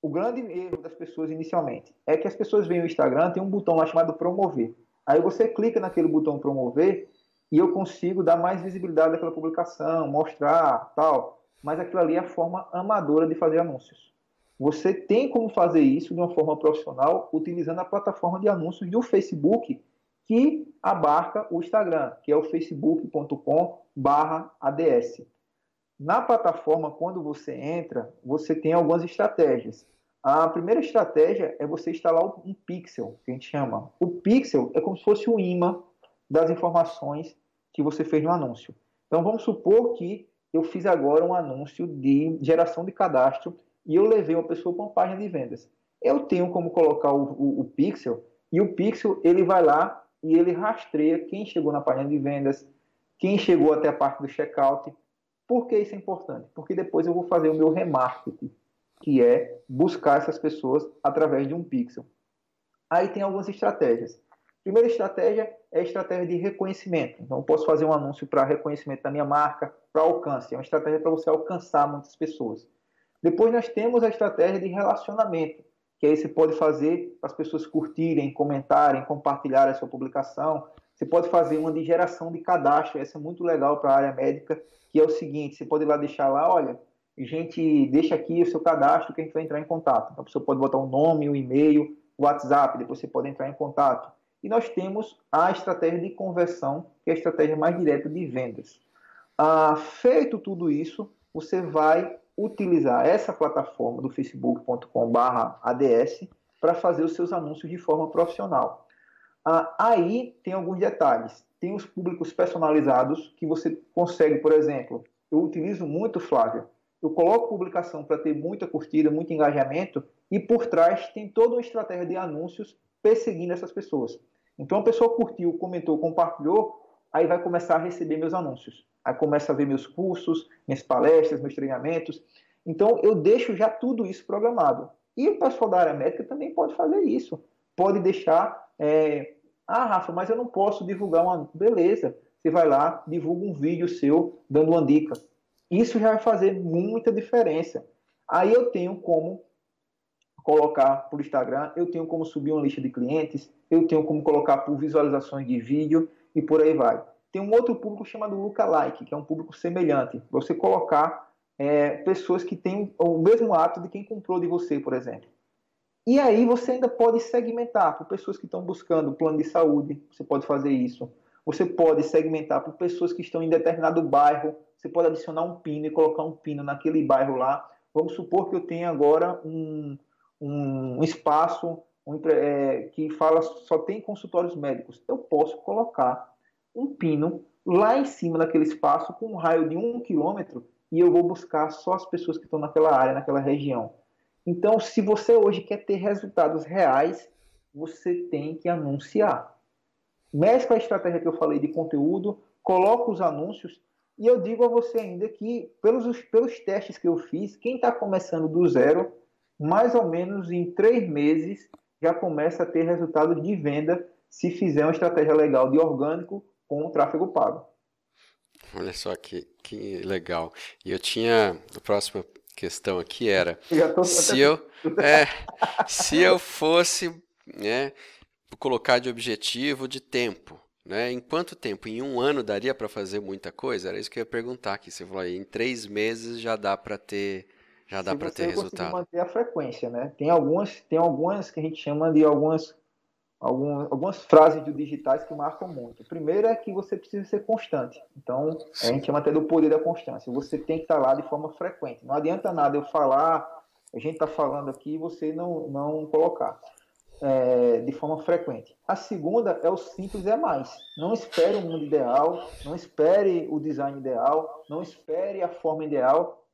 o grande erro das pessoas inicialmente é que as pessoas veem o Instagram, tem um botão lá chamado promover. Aí você clica naquele botão promover e eu consigo dar mais visibilidade àquela publicação, mostrar, tal. Mas aquilo ali é a forma amadora de fazer anúncios. Você tem como fazer isso de uma forma profissional utilizando a plataforma de anúncios do Facebook que abarca o Instagram, que é o facebook.com/ads. Na plataforma, quando você entra, você tem algumas estratégias. A primeira estratégia é você instalar um pixel, que a gente chama. O pixel é como se fosse o imã das informações que você fez no anúncio. Então vamos supor que eu fiz agora um anúncio de geração de cadastro e eu levei uma pessoa para uma página de vendas. Eu tenho como colocar o, o, o pixel e o pixel ele vai lá e ele rastreia quem chegou na página de vendas, quem chegou até a parte do checkout. Por que isso é importante? Porque depois eu vou fazer o meu remarketing que é buscar essas pessoas através de um pixel. Aí tem algumas estratégias. Primeira estratégia é a estratégia de reconhecimento. Então, eu posso fazer um anúncio para reconhecimento da minha marca, para alcance. É uma estratégia para você alcançar muitas pessoas. Depois, nós temos a estratégia de relacionamento, que aí você pode fazer para as pessoas curtirem, comentarem, compartilharem a sua publicação. Você pode fazer uma de geração de cadastro, essa é muito legal para a área médica, que é o seguinte: você pode lá deixar lá, olha, a gente deixa aqui o seu cadastro que a gente vai entrar em contato. Então, a pessoa pode botar um nome, um e-mail, o WhatsApp, depois você pode entrar em contato. E nós temos a estratégia de conversão, que é a estratégia mais direta de vendas. Ah, feito tudo isso, você vai utilizar essa plataforma do facebook.com/ads para fazer os seus anúncios de forma profissional. Ah, aí tem alguns detalhes. Tem os públicos personalizados que você consegue, por exemplo, eu utilizo muito, Flávia, eu coloco publicação para ter muita curtida, muito engajamento, e por trás tem toda uma estratégia de anúncios perseguindo essas pessoas. Então a pessoa curtiu, comentou, compartilhou, aí vai começar a receber meus anúncios. Aí começa a ver meus cursos, minhas palestras, meus treinamentos. Então eu deixo já tudo isso programado. E o pessoal da área médica também pode fazer isso. Pode deixar, é... ah, Rafa, mas eu não posso divulgar uma. Beleza, você vai lá, divulga um vídeo seu dando uma dica. Isso já vai fazer muita diferença. Aí eu tenho como colocar por Instagram, eu tenho como subir uma lista de clientes, eu tenho como colocar por visualizações de vídeo e por aí vai. tem um outro público chamado lookalike, que é um público semelhante. Você colocar é, pessoas que têm o mesmo ato de quem comprou de você, por exemplo. E aí você ainda pode segmentar por pessoas que estão buscando plano de saúde, você pode fazer isso. Você pode segmentar por pessoas que estão em determinado bairro, você pode adicionar um pino e colocar um pino naquele bairro lá. Vamos supor que eu tenha agora um, um, espaço um, é, que fala só tem consultórios médicos. Eu posso colocar um pino lá em cima daquele espaço com um raio de um quilômetro e eu vou buscar só as pessoas que estão naquela área, naquela região. Então, se você hoje quer ter resultados reais, você tem que anunciar. Mescla a estratégia que eu falei de conteúdo, coloca os anúncios e eu digo a você ainda que, pelos, pelos testes que eu fiz, quem está começando do zero, mais ou menos em três meses, já começa a ter resultado de venda se fizer uma estratégia legal de orgânico com o tráfego pago. Olha só que, que legal. E eu tinha. A próxima questão aqui era. se, eu, é, se eu fosse né, colocar de objetivo de tempo. Né? Em quanto tempo? Em um ano daria para fazer muita coisa? Era isso que eu ia perguntar aqui. Você falou aí, em três meses já dá para ter já dá para ter resultado. manter a frequência, né? Tem algumas, tem algumas que a gente chama de algumas, algumas, algumas frases de digitais que marcam muito. Primeiro é que você precisa ser constante. Então, Sim. a gente chama até do poder da constância. Você tem que estar lá de forma frequente. Não adianta nada eu falar, a gente está falando aqui e você não, não colocar. É, de forma frequente. A segunda é o simples é mais. Não espere o mundo ideal, não espere o design ideal, não espere a forma ideal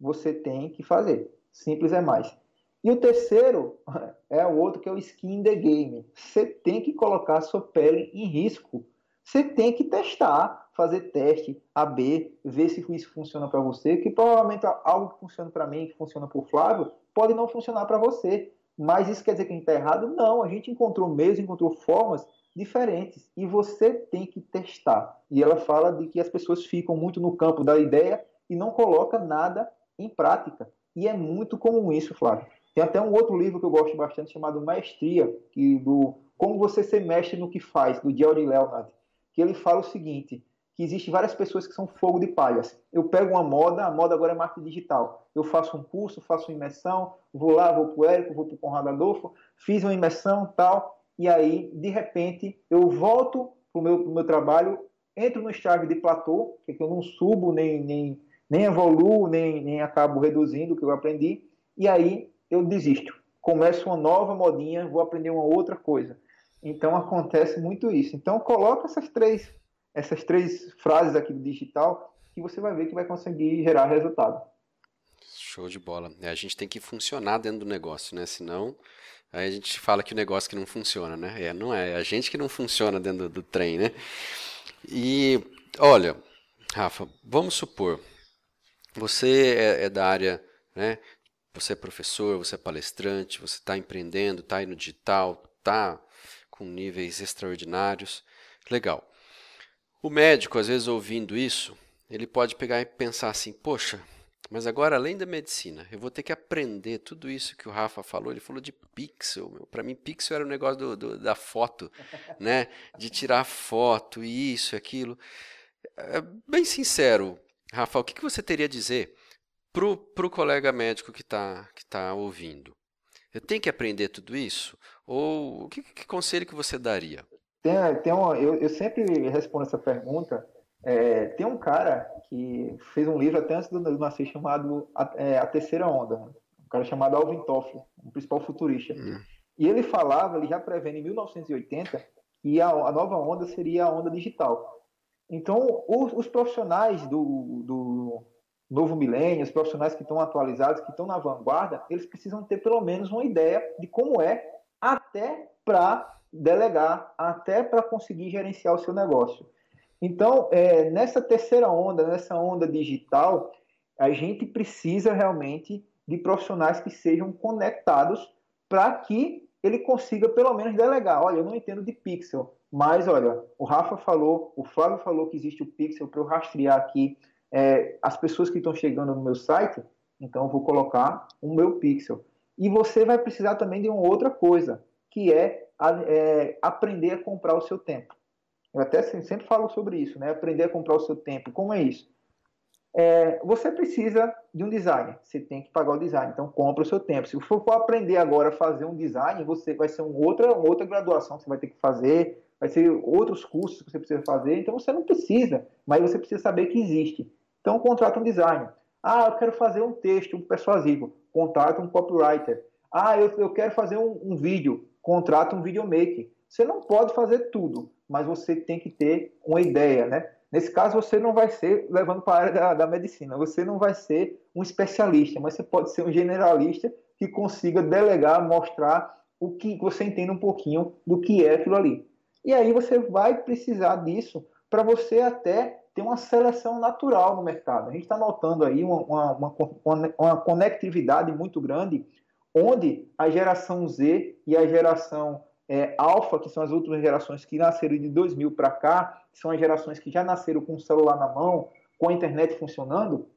você tem que fazer. Simples é mais. E o terceiro é o outro que é o skin the game. Você tem que colocar a sua pele em risco. Você tem que testar, fazer teste AB, ver se isso funciona para você, que provavelmente algo que funciona para mim, que funciona para o Flávio, pode não funcionar para você. Mas isso quer dizer que a gente está errado? Não, a gente encontrou meios, encontrou formas diferentes e você tem que testar. E ela fala de que as pessoas ficam muito no campo da ideia e não coloca nada em prática. E é muito comum isso, Flávio. Tem até um outro livro que eu gosto bastante chamado Maestria, que do Como Você Ser Mestre no que Faz, do Jerry Leonard, que ele fala o seguinte, que existe várias pessoas que são fogo de palhas. Eu pego uma moda, a moda agora é marketing digital. Eu faço um curso, faço uma imersão, vou lá, vou para o Érico, vou para o Conrado Adolfo, fiz uma imersão tal, e aí, de repente, eu volto para o meu, meu trabalho, entro no estágio de platô, que, é que eu não subo nem, nem nem evoluo, nem, nem acabo reduzindo o que eu aprendi, e aí eu desisto. Começo uma nova modinha, vou aprender uma outra coisa. Então acontece muito isso. Então coloca essas três, essas três frases aqui do digital que você vai ver que vai conseguir gerar resultado. Show de bola. É, a gente tem que funcionar dentro do negócio, né? Senão, aí a gente fala que o negócio que não funciona, né? É, não é, é a gente que não funciona dentro do, do trem, né? E olha, Rafa, vamos supor, você é, é da área, né? Você é professor, você é palestrante, você está empreendendo, está aí no digital, está com níveis extraordinários. Legal. O médico, às vezes, ouvindo isso, ele pode pegar e pensar assim: poxa, mas agora, além da medicina, eu vou ter que aprender tudo isso que o Rafa falou. Ele falou de pixel. Para mim, pixel era o negócio do, do, da foto, né? De tirar foto, isso, aquilo. É, bem sincero, Rafa, o que, que você teria a dizer para o colega médico que está que tá ouvindo? Eu tenho que aprender tudo isso? Ou o que, que conselho que você daria? Tem, tem uma, eu, eu sempre respondo essa pergunta. É, tem um cara que fez um livro até antes do nascer chamado A, é, a Terceira Onda. Né? Um cara chamado Alvin Toffler, um principal futurista. Hum. E ele falava, ele já prevendo em 1980, que a, a nova onda seria a onda digital. Então, os, os profissionais do, do, novo milênio, os profissionais que estão atualizados, que estão na vanguarda, eles precisam ter pelo menos uma ideia de como é, até para delegar, até para conseguir gerenciar o seu negócio. Então, é, nessa terceira onda, nessa onda digital, a gente precisa realmente de profissionais que sejam conectados para que ele consiga pelo menos delegar. Olha, eu não entendo de pixel, mas, olha, o Rafa falou, o Flávio falou que existe o Pixel para eu rastrear aqui é, as pessoas que estão chegando no meu site, então eu vou colocar o meu Pixel. E você vai precisar também de uma outra coisa, que é, é aprender a comprar o seu tempo. Eu até sempre falo sobre isso, né? Aprender a comprar o seu tempo. Como é isso? É, você precisa de um design, você tem que pagar o design, então compra o seu tempo. Se for aprender agora a fazer um design, você vai ser uma outra, uma outra graduação que você vai ter que fazer, vai ser outros cursos que você precisa fazer, então você não precisa, mas você precisa saber que existe. Então contrata um design. Ah, eu quero fazer um texto um persuasivo, contrata um copywriter. Ah, eu, eu quero fazer um, um vídeo, contrata um videomaker. Você não pode fazer tudo, mas você tem que ter uma ideia, né? Nesse caso, você não vai ser, levando para a área da, da, medicina, você não vai ser um especialista, mas você pode ser um generalista que consiga delegar, mostrar o que você entende um pouquinho do que é aquilo ali. E aí você vai precisar disso para você até ter uma seleção natural no mercado. A gente está notando aí uma, uma, uma, uma conectividade muito grande, onde a geração Z e a geração é, que são as outras gerações que nasceram de 2000 para cá, que são as gerações que já nasceram com o celular na mão, com a internet funcionando,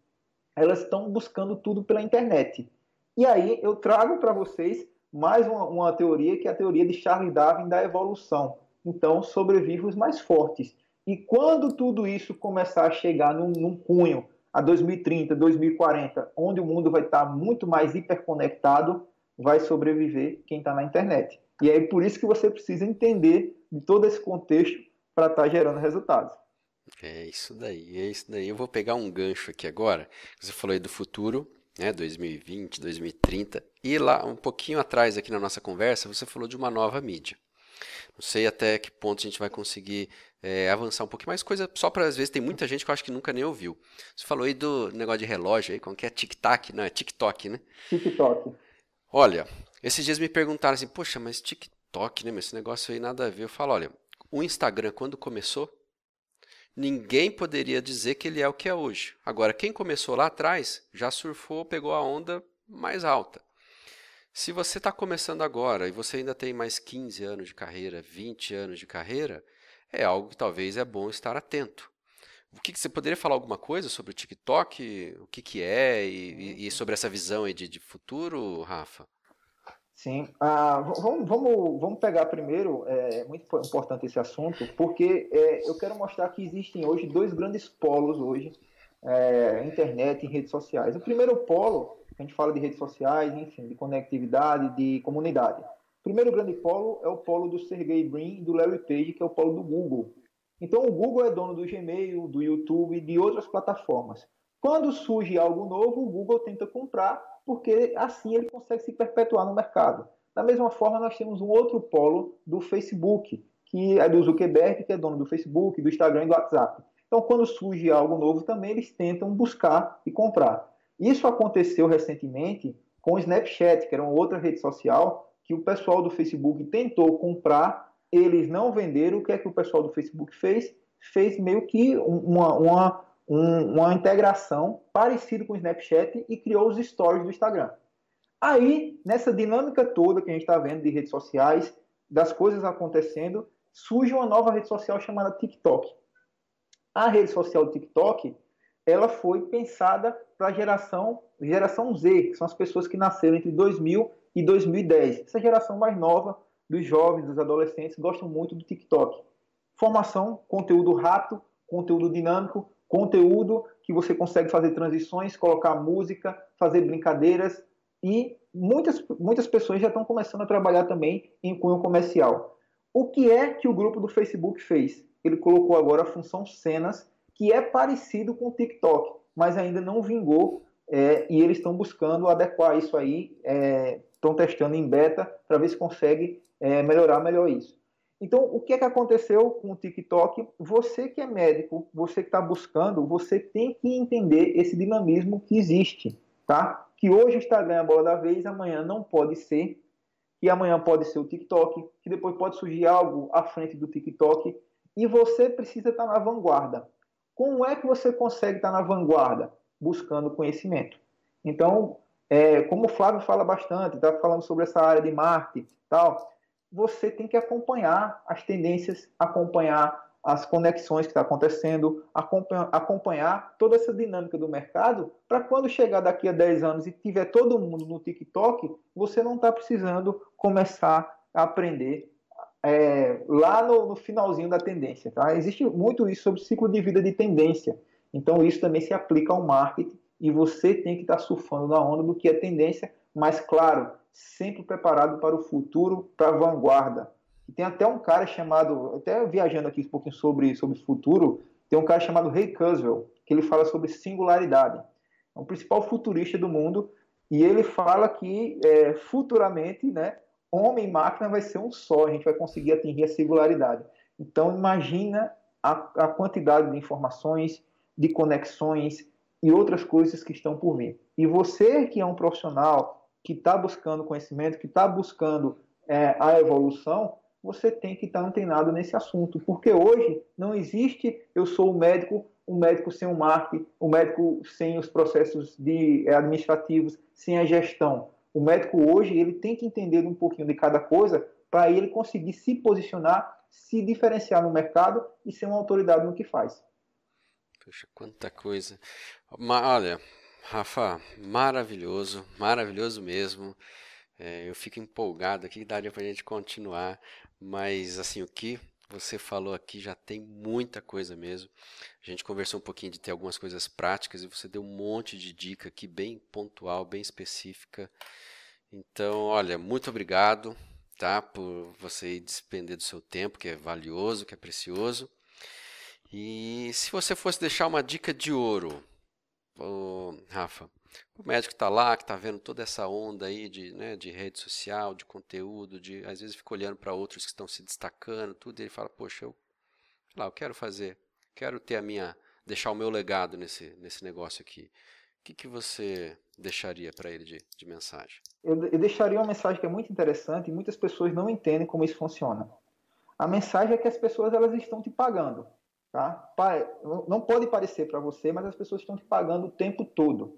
elas estão buscando tudo pela internet. E aí eu trago para vocês mais uma, uma, teoria, que é a teoria de Charles Darwin da evolução. Então, sobrevive os mais fortes. E quando tudo isso começar a chegar num, num cunho, a 2030, 2040, onde o mundo vai estar muito mais hiperconectado, vai sobreviver quem está na internet. E aí por isso que você precisa entender de todo esse contexto para estar tá gerando resultados. É isso daí, é isso daí. Eu vou pegar um gancho aqui agora. Você falou aí do futuro, né, 2020, 2030, e lá um pouquinho atrás aqui na nossa conversa, você falou de uma nova mídia. Não sei até que ponto a gente vai conseguir é, avançar um pouquinho mais, coisa só para às vezes tem muita gente que eu acho que nunca nem ouviu. Você falou aí do negócio de relógio aí, como que é tic-tac, não é TikTok, né? TikTok. Olha, esses dias me perguntaram assim, poxa, mas TikTok, né? Mas esse negócio aí nada a ver. Eu falo, olha, o Instagram quando começou, ninguém poderia dizer que ele é o que é hoje. Agora, quem começou lá atrás já surfou, pegou a onda mais alta. Se você está começando agora e você ainda tem mais 15 anos de carreira, 20 anos de carreira, é algo que talvez é bom estar atento. O que, que você poderia falar alguma coisa sobre o TikTok, o que, que é e, e sobre essa visão de, de futuro, Rafa? Sim, ah, vamos, vamos, vamos pegar primeiro, é muito importante esse assunto, porque é, eu quero mostrar que existem hoje dois grandes polos hoje, é, internet e redes sociais. O primeiro polo, a gente fala de redes sociais, enfim, de conectividade, de comunidade. O primeiro grande polo é o polo do Sergey Brin e do Larry Page, que é o polo do Google. Então o Google é dono do Gmail, do YouTube e de outras plataformas. Quando surge algo novo, o Google tenta comprar porque assim ele consegue se perpetuar no mercado. Da mesma forma, nós temos um outro polo do Facebook, que é do Zuckerberg, que é dono do Facebook, do Instagram e do WhatsApp. Então, quando surge algo novo, também eles tentam buscar e comprar. Isso aconteceu recentemente com o Snapchat, que era uma outra rede social, que o pessoal do Facebook tentou comprar, eles não venderam. O que é que o pessoal do Facebook fez? Fez meio que uma, uma um, uma integração parecida com o Snapchat e criou os stories do Instagram. Aí, nessa dinâmica toda que a gente está vendo de redes sociais, das coisas acontecendo, surge uma nova rede social chamada TikTok. A rede social TikTok, ela foi pensada para a geração, geração Z, que são as pessoas que nasceram entre 2000 e 2010. Essa geração mais nova dos jovens, dos adolescentes, gostam muito do TikTok. Formação, conteúdo rápido, conteúdo dinâmico, conteúdo que você consegue fazer transições, colocar música, fazer brincadeiras e muitas, muitas pessoas já estão começando a trabalhar também em cunho comercial. O que é que o grupo do Facebook fez? Ele colocou agora a função cenas, que é parecido com o TikTok, mas ainda não vingou é, e eles estão buscando adequar isso aí, é, estão testando em beta para ver se consegue é, melhorar melhor isso. Então, o que é que aconteceu com o TikTok? Você que é médico, você que está buscando, você tem que entender esse dinamismo que existe, tá? Que hoje o Instagram é a bola da vez, amanhã não pode ser, e amanhã pode ser o TikTok, que depois pode surgir algo à frente do TikTok, e você precisa estar tá na vanguarda. Como é que você consegue estar tá na vanguarda? Buscando conhecimento. Então, é, como o Flávio fala bastante, está falando sobre essa área de marketing tal, você tem que acompanhar as tendências, acompanhar as conexões que está acontecendo, acompanhar toda essa dinâmica do mercado, para quando chegar daqui a 10 anos e tiver todo mundo no TikTok, você não está precisando começar a aprender é, lá no, no, finalzinho da tendência. Tá? Existe muito isso sobre ciclo de vida de tendência. Então, isso também se aplica ao marketing e você tem que estar tá surfando na onda do que é tendência, mas, claro, sempre preparado para o futuro, para a vanguarda. E tem até um cara chamado, até viajando aqui um pouquinho sobre, sobre futuro, tem um cara chamado Ray Kurzweil, que ele fala sobre singularidade. É o principal futurista do mundo e ele fala que é, futuramente, né, homem e máquina vai ser um só, a gente vai conseguir atingir a singularidade. Então, imagina a, a quantidade de informações, de conexões e outras coisas que estão por vir. E você que é um profissional que está buscando conhecimento, que está buscando é, a evolução, você tem que estar tá antenado nesse assunto, porque hoje não existe eu sou o médico, um médico sem o marketing, um médico sem os processos de, é, administrativos, sem a gestão. O médico hoje ele tem que entender um pouquinho de cada coisa para ele conseguir se posicionar, se diferenciar no mercado e ser uma autoridade no que faz. Poxa, quanta coisa. Olha, Rafa, maravilhoso, maravilhoso mesmo. É, eu fico empolgado aqui, daria para a gente continuar, mas assim, o que você falou aqui já tem muita coisa mesmo. A gente conversou um pouquinho de ter algumas coisas práticas e você deu um monte de dica aqui, bem pontual, bem específica. Então, olha, muito obrigado, tá, por você despender do seu tempo, que é valioso, que é precioso. E se você fosse deixar uma dica de ouro, Rafa, o médico está lá, que está vendo toda essa onda aí de, né, de rede social, de conteúdo, de às vezes fica olhando para outros que estão se destacando, tudo, e ele fala, poxa, eu, lá, eu quero fazer, quero ter a minha, deixar o meu legado nesse, nesse negócio aqui. O que, que você deixaria para ele de, de mensagem? Eu, eu deixaria uma mensagem que é muito interessante e muitas pessoas não entendem como isso funciona. A mensagem é que as pessoas elas estão te pagando. Tá? Não pode parecer para você, mas as pessoas estão te pagando o tempo todo.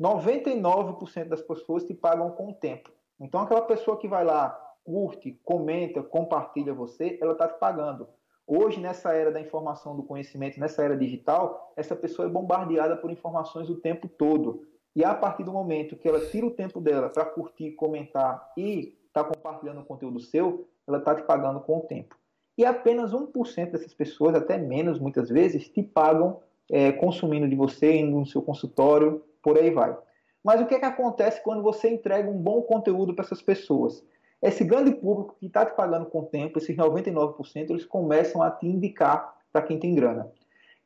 99% das pessoas te pagam com o tempo. Então, aquela pessoa que vai lá, curte, comenta, compartilha você, ela está te pagando. Hoje, nessa era da informação, do conhecimento, nessa era digital, essa pessoa é bombardeada por informações o tempo todo. E a partir do momento que ela tira o tempo dela para curtir, comentar e está compartilhando o conteúdo seu, ela está te pagando com o tempo. E apenas 1% dessas pessoas, até menos muitas vezes, te pagam é, consumindo de você, indo no seu consultório, por aí vai. Mas o que, é que acontece quando você entrega um bom conteúdo para essas pessoas? Esse grande público que está te pagando com o tempo, esses 99%, eles começam a te indicar para quem tem grana.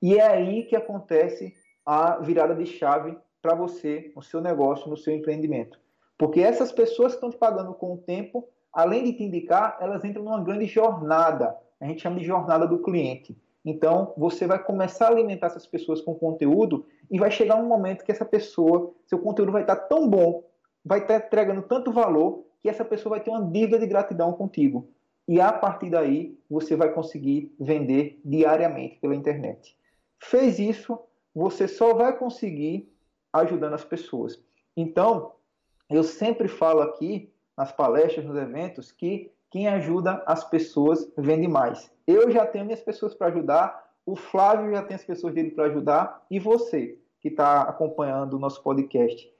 E é aí que acontece a virada de chave para você, no seu negócio, no seu empreendimento. Porque essas pessoas que estão te pagando com o tempo, além de te indicar, elas entram numa grande jornada. A gente chama de jornada do cliente. Então, você vai começar a alimentar essas pessoas com conteúdo e vai chegar um momento que essa pessoa, seu conteúdo vai estar tão bom, vai estar entregando tanto valor, que essa pessoa vai ter uma dívida de gratidão contigo. E a partir daí, você vai conseguir vender diariamente pela internet. Fez isso, você só vai conseguir ajudando as pessoas. Então, eu sempre falo aqui nas palestras, nos eventos, que quem ajuda as pessoas vende mais. Eu já tenho minhas pessoas para ajudar, o Flávio já tem as pessoas dele para ajudar, e você que está acompanhando o nosso podcast.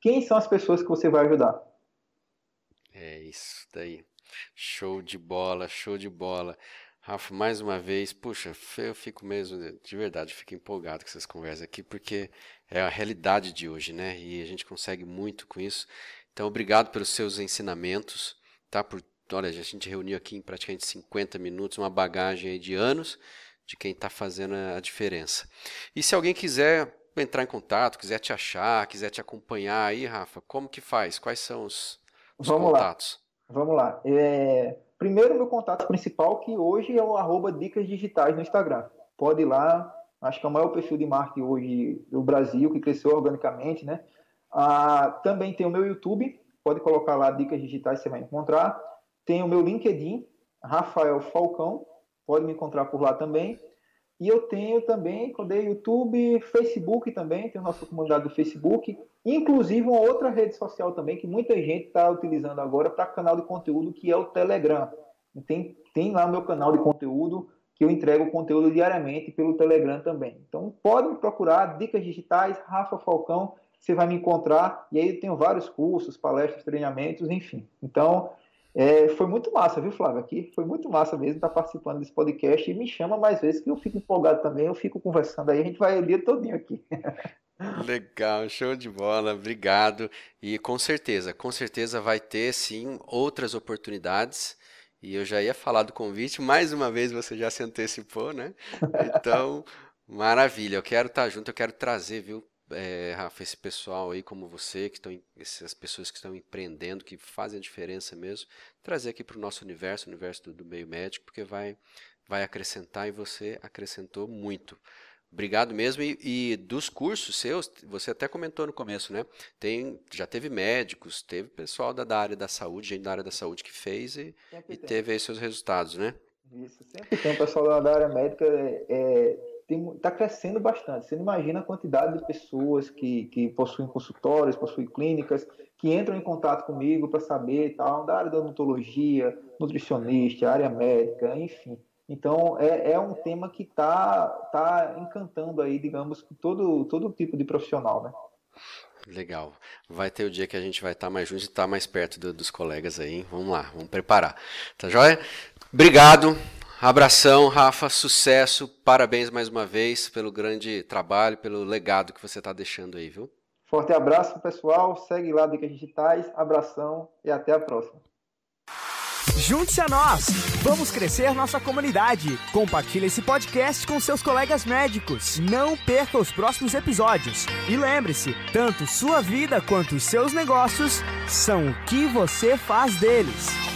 Quem são as pessoas que você vai ajudar? É isso daí. Show de bola, show de bola. Rafa, mais uma vez, puxa, eu fico mesmo, de verdade, fico empolgado com essas conversas aqui, porque é a realidade de hoje, né? E a gente consegue muito com isso. Então, obrigado pelos seus ensinamentos, tá? Por olha, a gente reuniu aqui em praticamente 50 minutos uma bagagem de anos de quem está fazendo a diferença. E se alguém quiser entrar em contato, quiser te achar, quiser te acompanhar aí, Rafa, como que faz? Quais são os, os Vamos contatos? Lá. Vamos lá. É... Primeiro, meu contato principal, que hoje é o arroba Dicas Digitais no Instagram. Pode ir lá, acho que é o maior perfil de marketing hoje do Brasil, que cresceu organicamente, né? Ah, também tem o meu YouTube, pode colocar lá Dicas Digitais, você vai encontrar. Tem o meu LinkedIn, Rafael Falcão, pode me encontrar por lá também. E eu tenho também, quando é YouTube, Facebook também, tem a nossa comunidade do Facebook, inclusive uma outra rede social também que muita gente está utilizando agora para canal de conteúdo, que é o Telegram. Tem, tem lá meu canal de conteúdo, que eu entrego conteúdo diariamente pelo Telegram também. Então pode me procurar, Dicas Digitais, Rafa Falcão, você vai me encontrar, e aí eu tenho vários cursos, palestras, treinamentos, enfim. Então, É, foi muito massa, viu, Flávio? Aqui foi muito massa mesmo estar participando desse podcast e me chama mais vezes que eu fico empolgado também, eu fico conversando aí, a gente vai o dia todinho aqui. Legal, show de bola, obrigado. E com certeza, com certeza vai ter sim outras oportunidades. E eu já ia falar do convite, mais uma vez você já se antecipou, né? Então, maravilha, eu quero estar junto, eu quero trazer, viu, é, Rafa, esse pessoal aí como você, que estão, essas pessoas que estão empreendendo, que fazem a diferença mesmo, trazer aqui para o nosso universo, o universo do, do meio médico, porque vai, vai acrescentar e você acrescentou muito. Obrigado mesmo. E, e, dos cursos seus, você até comentou no começo, né? Tem, já teve médicos, teve pessoal da, da área da saúde, gente da área da saúde que fez e, e teve aí seus resultados, né? Isso, sempre tem. O pessoal da área médica é, está crescendo bastante. Você não imagina a quantidade de pessoas que, que possuem consultórios, possuem clínicas, que entram em contato comigo para saber tal, da área da odontologia, nutricionista, área médica, enfim. Então, é, é um tema que está tá encantando aí, digamos, todo, todo tipo de profissional, né? Legal. Vai ter o dia que a gente vai estar tá mais juntos e estar tá mais perto do, dos colegas aí. Vamos lá, vamos preparar. Tá joia? Obrigado. Abração, Rafa. Sucesso. Parabéns mais uma vez pelo grande trabalho, pelo legado que você está deixando aí, viu? Forte abraço, pessoal. Segue lá Dicas Digitais. Abração e até a próxima. Junte-se a nós! Vamos crescer nossa comunidade. Compartilhe esse podcast com seus colegas médicos. Não perca os próximos episódios. E lembre-se, tanto sua vida quanto os seus negócios são o que você faz deles.